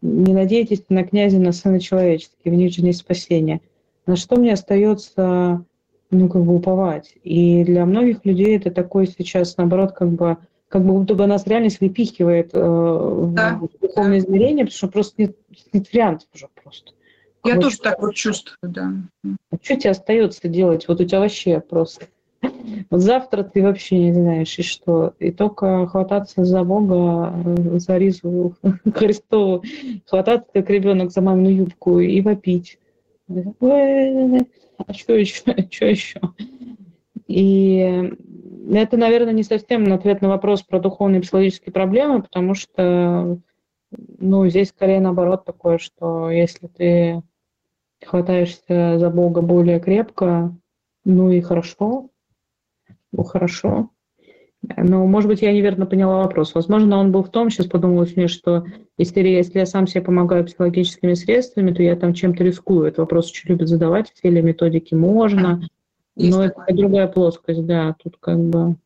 B: Не надейтесь на князя, на сына человеческие, в них же есть спасение. На что мне остается ну, как бы уповать. И для многих людей это такой сейчас, наоборот, как бы как бы будто бы нас реальность выпихивает э, да. в духовное да. измерение, потому что просто нет, нет вариантов уже просто.
A: Я вот тоже так вот чувствую, да.
B: А что тебе остается делать? Вот у тебя вообще просто... Вот завтра ты вообще не знаешь, и что. И только хвататься за Бога, э, за Ризу Христову, хвататься как ребенок за мамину юбку и вопить а что еще, что еще? И это, наверное, не совсем ответ на вопрос про духовные и психологические проблемы, потому что, ну, здесь скорее наоборот такое, что если ты хватаешься за Бога более крепко, ну и хорошо, ну хорошо. Но, может быть, я неверно поняла вопрос. Возможно, он был в том, сейчас подумалось мне, что если, если я сам себе помогаю психологическими средствами, то я там чем-то рискую. Этот вопрос очень любят задавать, все ли методики можно. Есть но такое. это другая плоскость, да. Тут как бы,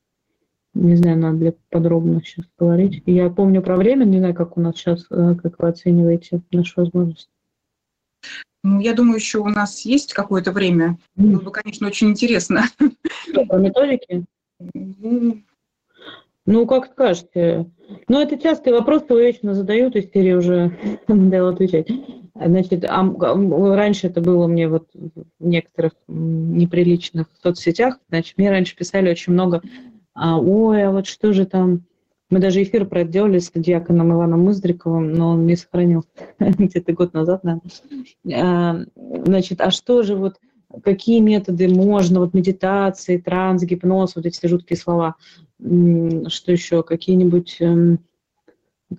B: не знаю, надо ли подробно сейчас говорить. Я помню про время, не знаю, как у нас сейчас, э, как вы оцениваете наши возможности.
A: Ну, я думаю, еще у нас есть какое-то время. Было бы, конечно, очень интересно.
B: Что, про методики? Ну, ну, как скажете. Ну, это частые вопросы, его вечно задают, из серии уже надо отвечать. Значит, а, раньше это было мне вот в некоторых неприличных соцсетях, значит, мне раньше писали очень много, а, ой, а вот что же там, Мы даже эфир про это делали с диаконом Иваном Мыздриковым, но он не сохранил где-то год назад, наверное. Значит, а что же вот, какие методы можно, вот медитации, транс, гипноз, вот эти жуткие слова, что еще, какие-нибудь, эм,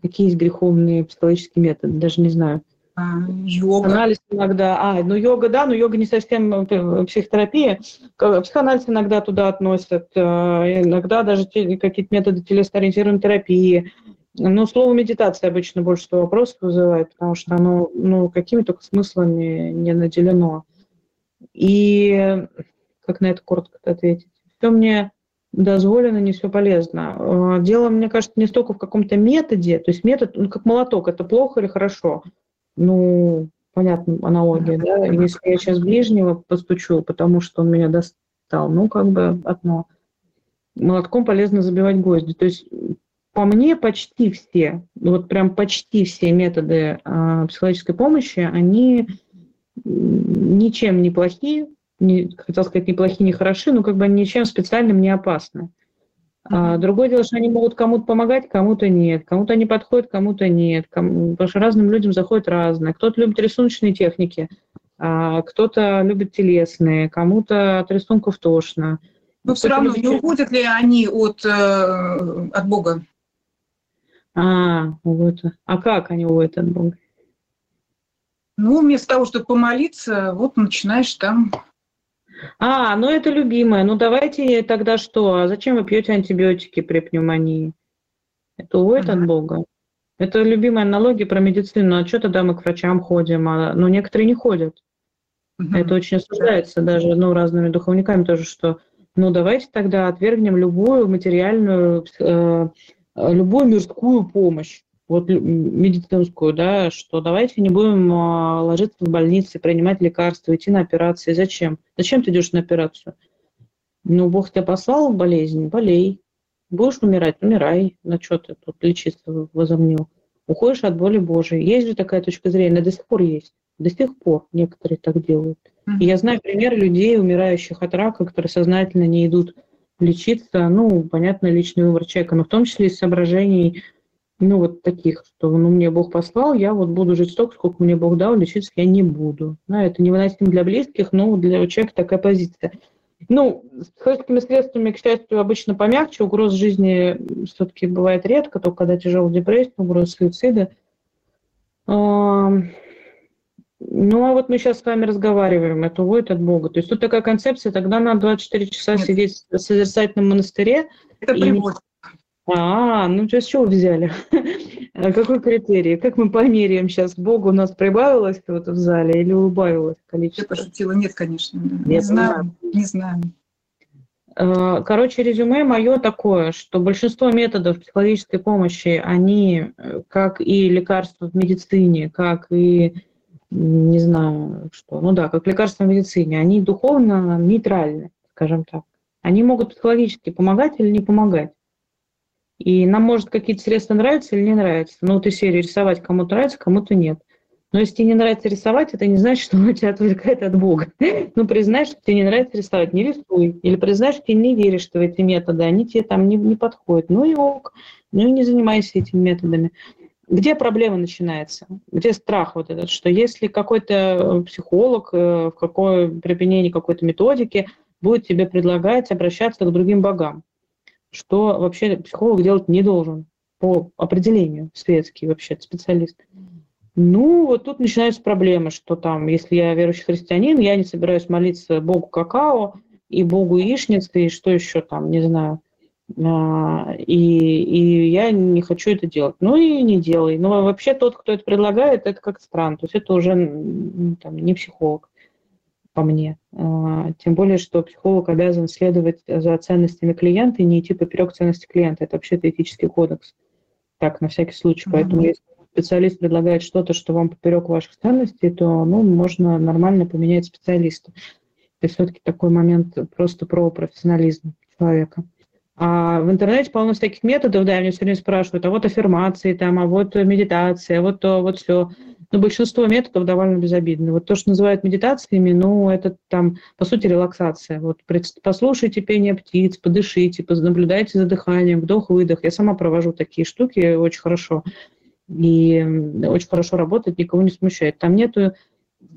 B: какие есть греховные психологические методы, даже не знаю.
A: А, йога.
B: Анализ иногда, а, ну йога, да, но йога не совсем э, психотерапия. Психоанализ иногда туда относят, э, иногда даже какие-то методы телесно-ориентированной терапии. Ну, слово медитация обычно больше всего вопросов вызывает, потому что оно, ну, какими только смыслами не наделено. И как на это коротко ответить? Все мне дозволено, не все полезно. Э, дело, мне кажется, не столько в каком-то методе, то есть метод, ну, как молоток, это плохо или хорошо – ну, понятно, аналогия, да, если я сейчас ближнего постучу, потому что он меня достал, ну, как бы одно. Молотком полезно забивать гвозди. То есть по мне почти все, вот прям почти все методы э, психологической помощи, они ничем не плохие, не, хотел сказать, не плохие, не хороши, но как бы ничем специальным не опасны. А, другое дело, что они могут кому-то помогать, кому-то нет. Кому-то они подходят, кому-то нет. Кому... Потому что разным людям заходят разные. Кто-то любит рисуночные техники, а кто-то любит телесные, кому-то от рисунков тошно.
A: Но все равно, не уходят ли они от, э, от Бога?
B: А, вот. А как они уходят от Бога?
A: Ну, вместо того, чтобы помолиться, вот начинаешь там
B: а, ну это любимое. Ну давайте тогда что? А зачем вы пьете антибиотики при пневмонии? Это уводит ага. от Бога. Это любимая аналогия про медицину. А что тогда мы к врачам ходим? А, ну, некоторые не ходят. Угу. Это очень осуждается даже ну, разными духовниками тоже, что ну давайте тогда отвергнем любую материальную, э, любую мирскую помощь вот медицинскую, да, что давайте не будем а, ложиться в больнице, принимать лекарства, идти на операции. Зачем? Зачем ты идешь на операцию? Ну, Бог тебя послал в болезнь, болей. Будешь умирать, умирай. На что ты тут лечиться возомнил? Уходишь от боли Божией. Есть же такая точка зрения, до сих пор есть. До сих пор некоторые так делают. И я знаю примеры людей, умирающих от рака, которые сознательно не идут лечиться. Ну, понятно, личный выбор человека, но в том числе из соображений ну, вот таких, что ну, мне Бог послал, я вот буду жить столько, сколько мне Бог дал, лечиться я не буду. Да, это невыносимо для близких, но для человека такая позиция. Ну, с психологическими средствами, к счастью, обычно помягче. Угроз жизни все-таки бывает редко, только когда тяжелая депрессия, угроза суицида. Ну, а вот мы сейчас с вами разговариваем, это уводит от Бога. То есть тут такая концепция, тогда надо 24 часа Нет. сидеть в созерцательном монастыре.
A: Это приводит.
B: А, ну то с чего взяли? Какой критерий? Как мы померяем сейчас? Богу у нас прибавилось вот в зале или убавилось количество?
A: Я пошутила. Нет, конечно. Нет, не знаю. Не знаю.
B: А, короче, резюме мое такое, что большинство методов психологической помощи, они, э, как и лекарства в медицине, как и, не знаю, что, ну да, как лекарства в медицине, они духовно нейтральны, скажем так. Они могут психологически помогать или не помогать. И нам, может, какие-то средства нравятся или не нравятся. Ну, вот из серии рисовать кому-то нравится, кому-то нет. Но если тебе не нравится рисовать, это не значит, что оно тебя отвлекает от Бога. Ну, признай, что тебе не нравится рисовать, не рисуй. Или признай, что ты не веришь в эти методы, они тебе там не, не подходят. Ну и ок, ну и не занимайся этими методами. Где проблема начинается? Где страх вот этот, что если какой-то психолог э, в какой, при применении какой-то методики будет тебе предлагать обращаться к другим богам, что вообще психолог делать не должен по определению, светский вообще специалист. Ну, вот тут начинаются проблемы, что там, если я верующий христианин, я не собираюсь молиться Богу какао и Богу яичницы, и что еще там, не знаю. А, и, и я не хочу это делать. Ну и не делай. Но вообще тот, кто это предлагает, это как странно. То есть это уже там, не психолог по мне. А, тем более, что психолог обязан следовать за ценностями клиента и не идти поперек ценности клиента. Это вообще-то этический кодекс. Так, на всякий случай. Mm-hmm. Поэтому, если специалист предлагает что-то, что вам поперек ваших ценностей, то ну, можно нормально поменять специалиста. Это все-таки такой момент просто про профессионализм человека. А в интернете полно всяких методов, да, меня все время спрашивают, а вот аффирмации, там, а вот медитация, вот то, вот все. Но большинство методов довольно безобидны. Вот то, что называют медитациями, ну, это там, по сути, релаксация. Вот послушайте пение птиц, подышите, наблюдайте за дыханием, вдох-выдох. Я сама провожу такие штуки очень хорошо. И очень хорошо работает, никого не смущает. Там нету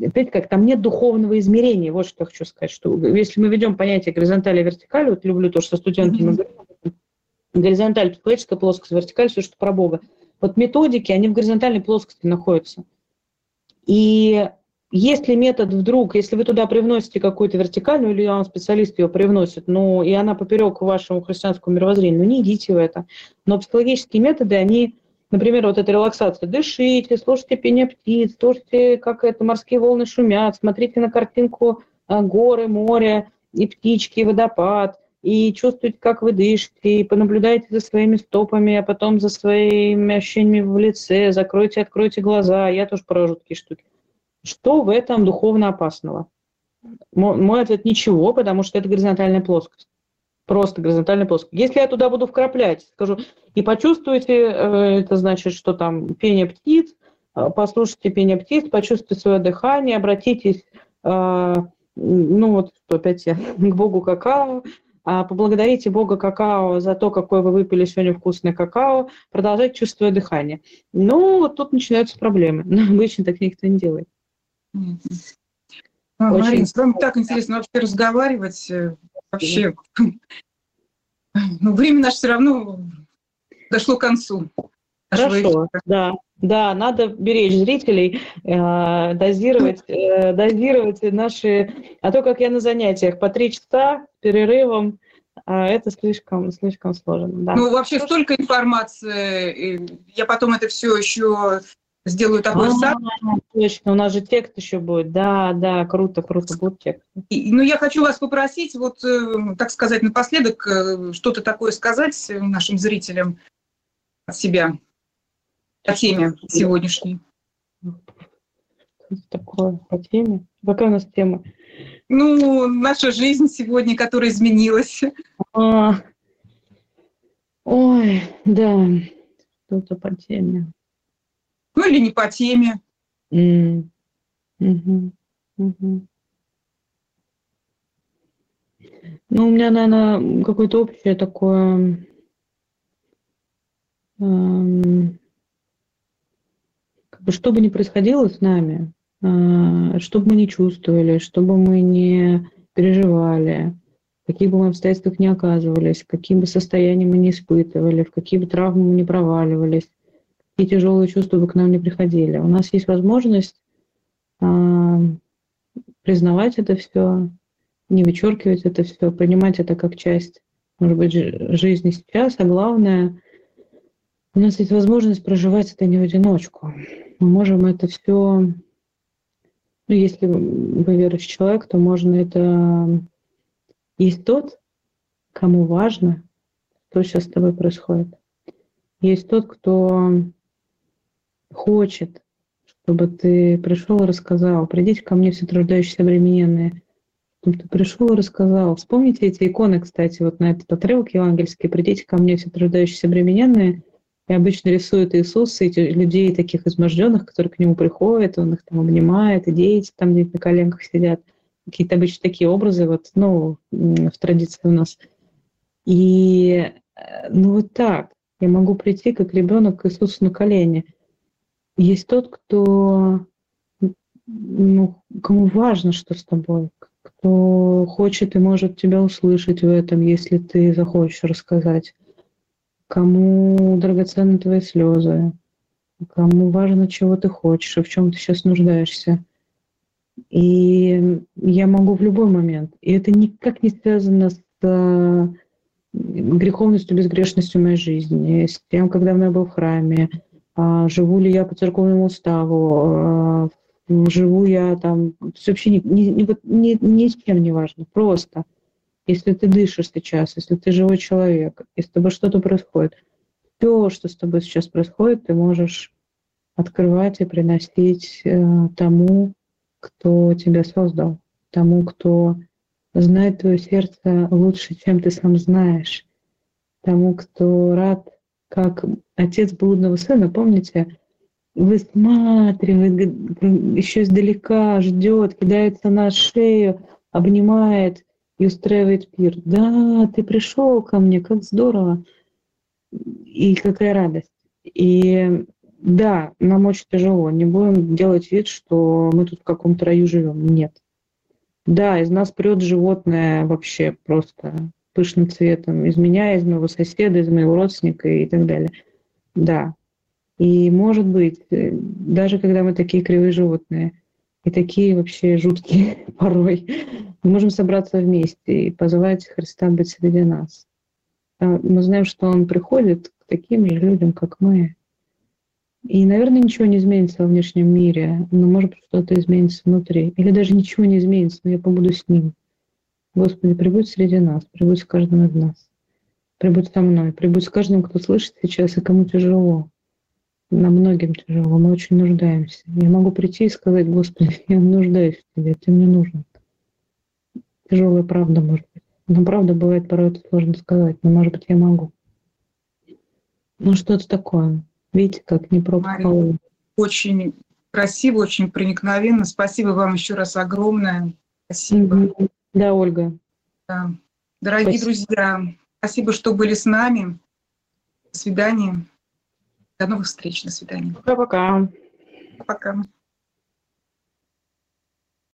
B: опять как, там нет духовного измерения, вот что я хочу сказать, что если мы ведем понятие горизонтали и вертикали, вот люблю то, что студентами mm-hmm. горизонталь, психологическая плоскость, вертикаль, все, что про Бога. Вот методики, они в горизонтальной плоскости находятся. И если метод вдруг, если вы туда привносите какую-то вертикальную, или вам специалист ее привносит, ну, и она поперек вашему христианскому мировоззрению, ну, не идите в это. Но психологические методы, они Например, вот эта релаксация. Дышите, слушайте пение птиц, слушайте, как это морские волны шумят, смотрите на картинку а, горы, море и птички, и водопад, и чувствуйте, как вы дышите, и понаблюдайте за своими стопами, а потом за своими ощущениями в лице, закройте, откройте глаза. Я тоже провожу такие штуки. Что в этом духовно опасного? Мой ответ – ничего, потому что это горизонтальная плоскость. Просто горизонтальная плоскость. Если я туда буду вкраплять, скажу, и почувствуйте, э, это значит, что там пение птиц, э, послушайте пение птиц, почувствуйте свое дыхание, обратитесь, э, ну вот опять я, к Богу какао, поблагодарите Бога какао за то, какой вы выпили сегодня вкусный какао, продолжайте чувствовать дыхание. Ну, вот тут начинаются проблемы. Но обычно так никто не делает.
A: А, Очень... Марина, с вами так интересно вообще разговаривать вообще, ну, время наше все равно дошло к концу.
B: Хорошо, да, да, надо беречь зрителей, э, дозировать, э, дозировать наши, а то, как я на занятиях, по три часа перерывом, э, это слишком, слишком сложно. Да.
A: Ну, вообще Хорошо. столько информации, я потом это все еще сделаю такой
B: а, Точно, у нас же текст еще будет. Да, да, круто, круто, будет текст.
A: И, ну, я хочу вас попросить, вот, э, так сказать, напоследок что-то такое сказать нашим зрителям от себя по теме сегодняшней.
B: Что такое по теме? Какая у нас тема?
A: Ну, наша жизнь сегодня, которая изменилась. А,
B: ой, да, что-то по теме
A: ну или не по теме. Mm.
B: Mm-hmm. Mm-hmm. Ну, у меня, наверное, какое-то общее такое... Эм, как бы, что бы ни происходило с нами, э, что бы мы не чувствовали, что бы мы не переживали, в каких бы мы обстоятельствах не оказывались, каким бы состоянием мы не испытывали, в какие бы травмы мы не проваливались, и тяжелые чувства бы к нам не приходили. У нас есть возможность э, признавать это все, не вычеркивать это все, принимать это как часть, может быть, жизни сейчас, а главное, у нас есть возможность проживать это не в одиночку. Мы можем это все, ну, если вы верующий человек, то можно это... Есть тот, кому важно, что сейчас с тобой происходит. Есть тот, кто хочет, чтобы ты пришел и рассказал. Придите ко мне все труждающиеся обремененные. Ты пришел и рассказал. Вспомните эти иконы, кстати, вот на этот отрывок евангельский. Придите ко мне все труждающиеся обремененные. И обычно рисуют Иисуса, эти людей таких изможденных, которые к нему приходят, он их там обнимает, и дети там где-то на коленках сидят. Какие-то обычно такие образы, вот, ну, в традиции у нас. И, э, ну, вот так. Я могу прийти, как ребенок к Иисусу на колени – есть тот, кто, ну, кому важно, что с тобой, кто хочет и может тебя услышать в этом, если ты захочешь рассказать, кому драгоценны твои слезы, кому важно, чего ты хочешь в чем ты сейчас нуждаешься. И я могу в любой момент. И это никак не связано с э, греховностью, безгрешностью моей жизни, с тем, когда я был в храме, а, живу ли я по церковному уставу, а, живу я там, есть вообще ни, ни, ни, ни с чем не важно, просто. Если ты дышишь сейчас, если ты живой человек, если с тобой что-то происходит, все, что с тобой сейчас происходит, ты можешь открывать и приносить э, тому, кто тебя создал, тому, кто знает твое сердце лучше, чем ты сам знаешь, тому, кто рад как отец блудного сына, помните, высматривает, еще издалека ждет, кидается на шею, обнимает и устраивает пир. Да, ты пришел ко мне, как здорово. И какая радость. И да, нам очень тяжело. Не будем делать вид, что мы тут в каком-то раю живем. Нет. Да, из нас прет животное вообще просто пышным цветом. Из меня, из моего соседа, из моего родственника и так далее. Да. И может быть, э, даже когда мы такие кривые животные и такие вообще жуткие порой, мы можем собраться вместе и позвать Христа быть среди нас. А мы знаем, что Он приходит к таким же людям, как мы. И, наверное, ничего не изменится во внешнем мире, но, может быть, что-то изменится внутри. Или даже ничего не изменится, но я побуду с Ним. Господи, прибудь среди нас, прибудь с каждым из нас. Прибудь со мной, прибудь с каждым, кто слышит сейчас и кому тяжело. Нам многим тяжело, мы очень нуждаемся. Я могу прийти и сказать, Господи, я нуждаюсь в Тебе, Ты мне нужен. Тяжелая правда, может быть. Но правда бывает порой это сложно сказать, но, может быть, я могу. Ну, что-то такое. Видите, как не пробовала.
A: Очень красиво, очень проникновенно. Спасибо вам еще раз огромное. Спасибо.
B: Да, Ольга.
A: Да. Дорогие спасибо. друзья, спасибо, что были с нами. До свидания. До новых встреч. До свидания.
B: Пока-пока.
A: Пока.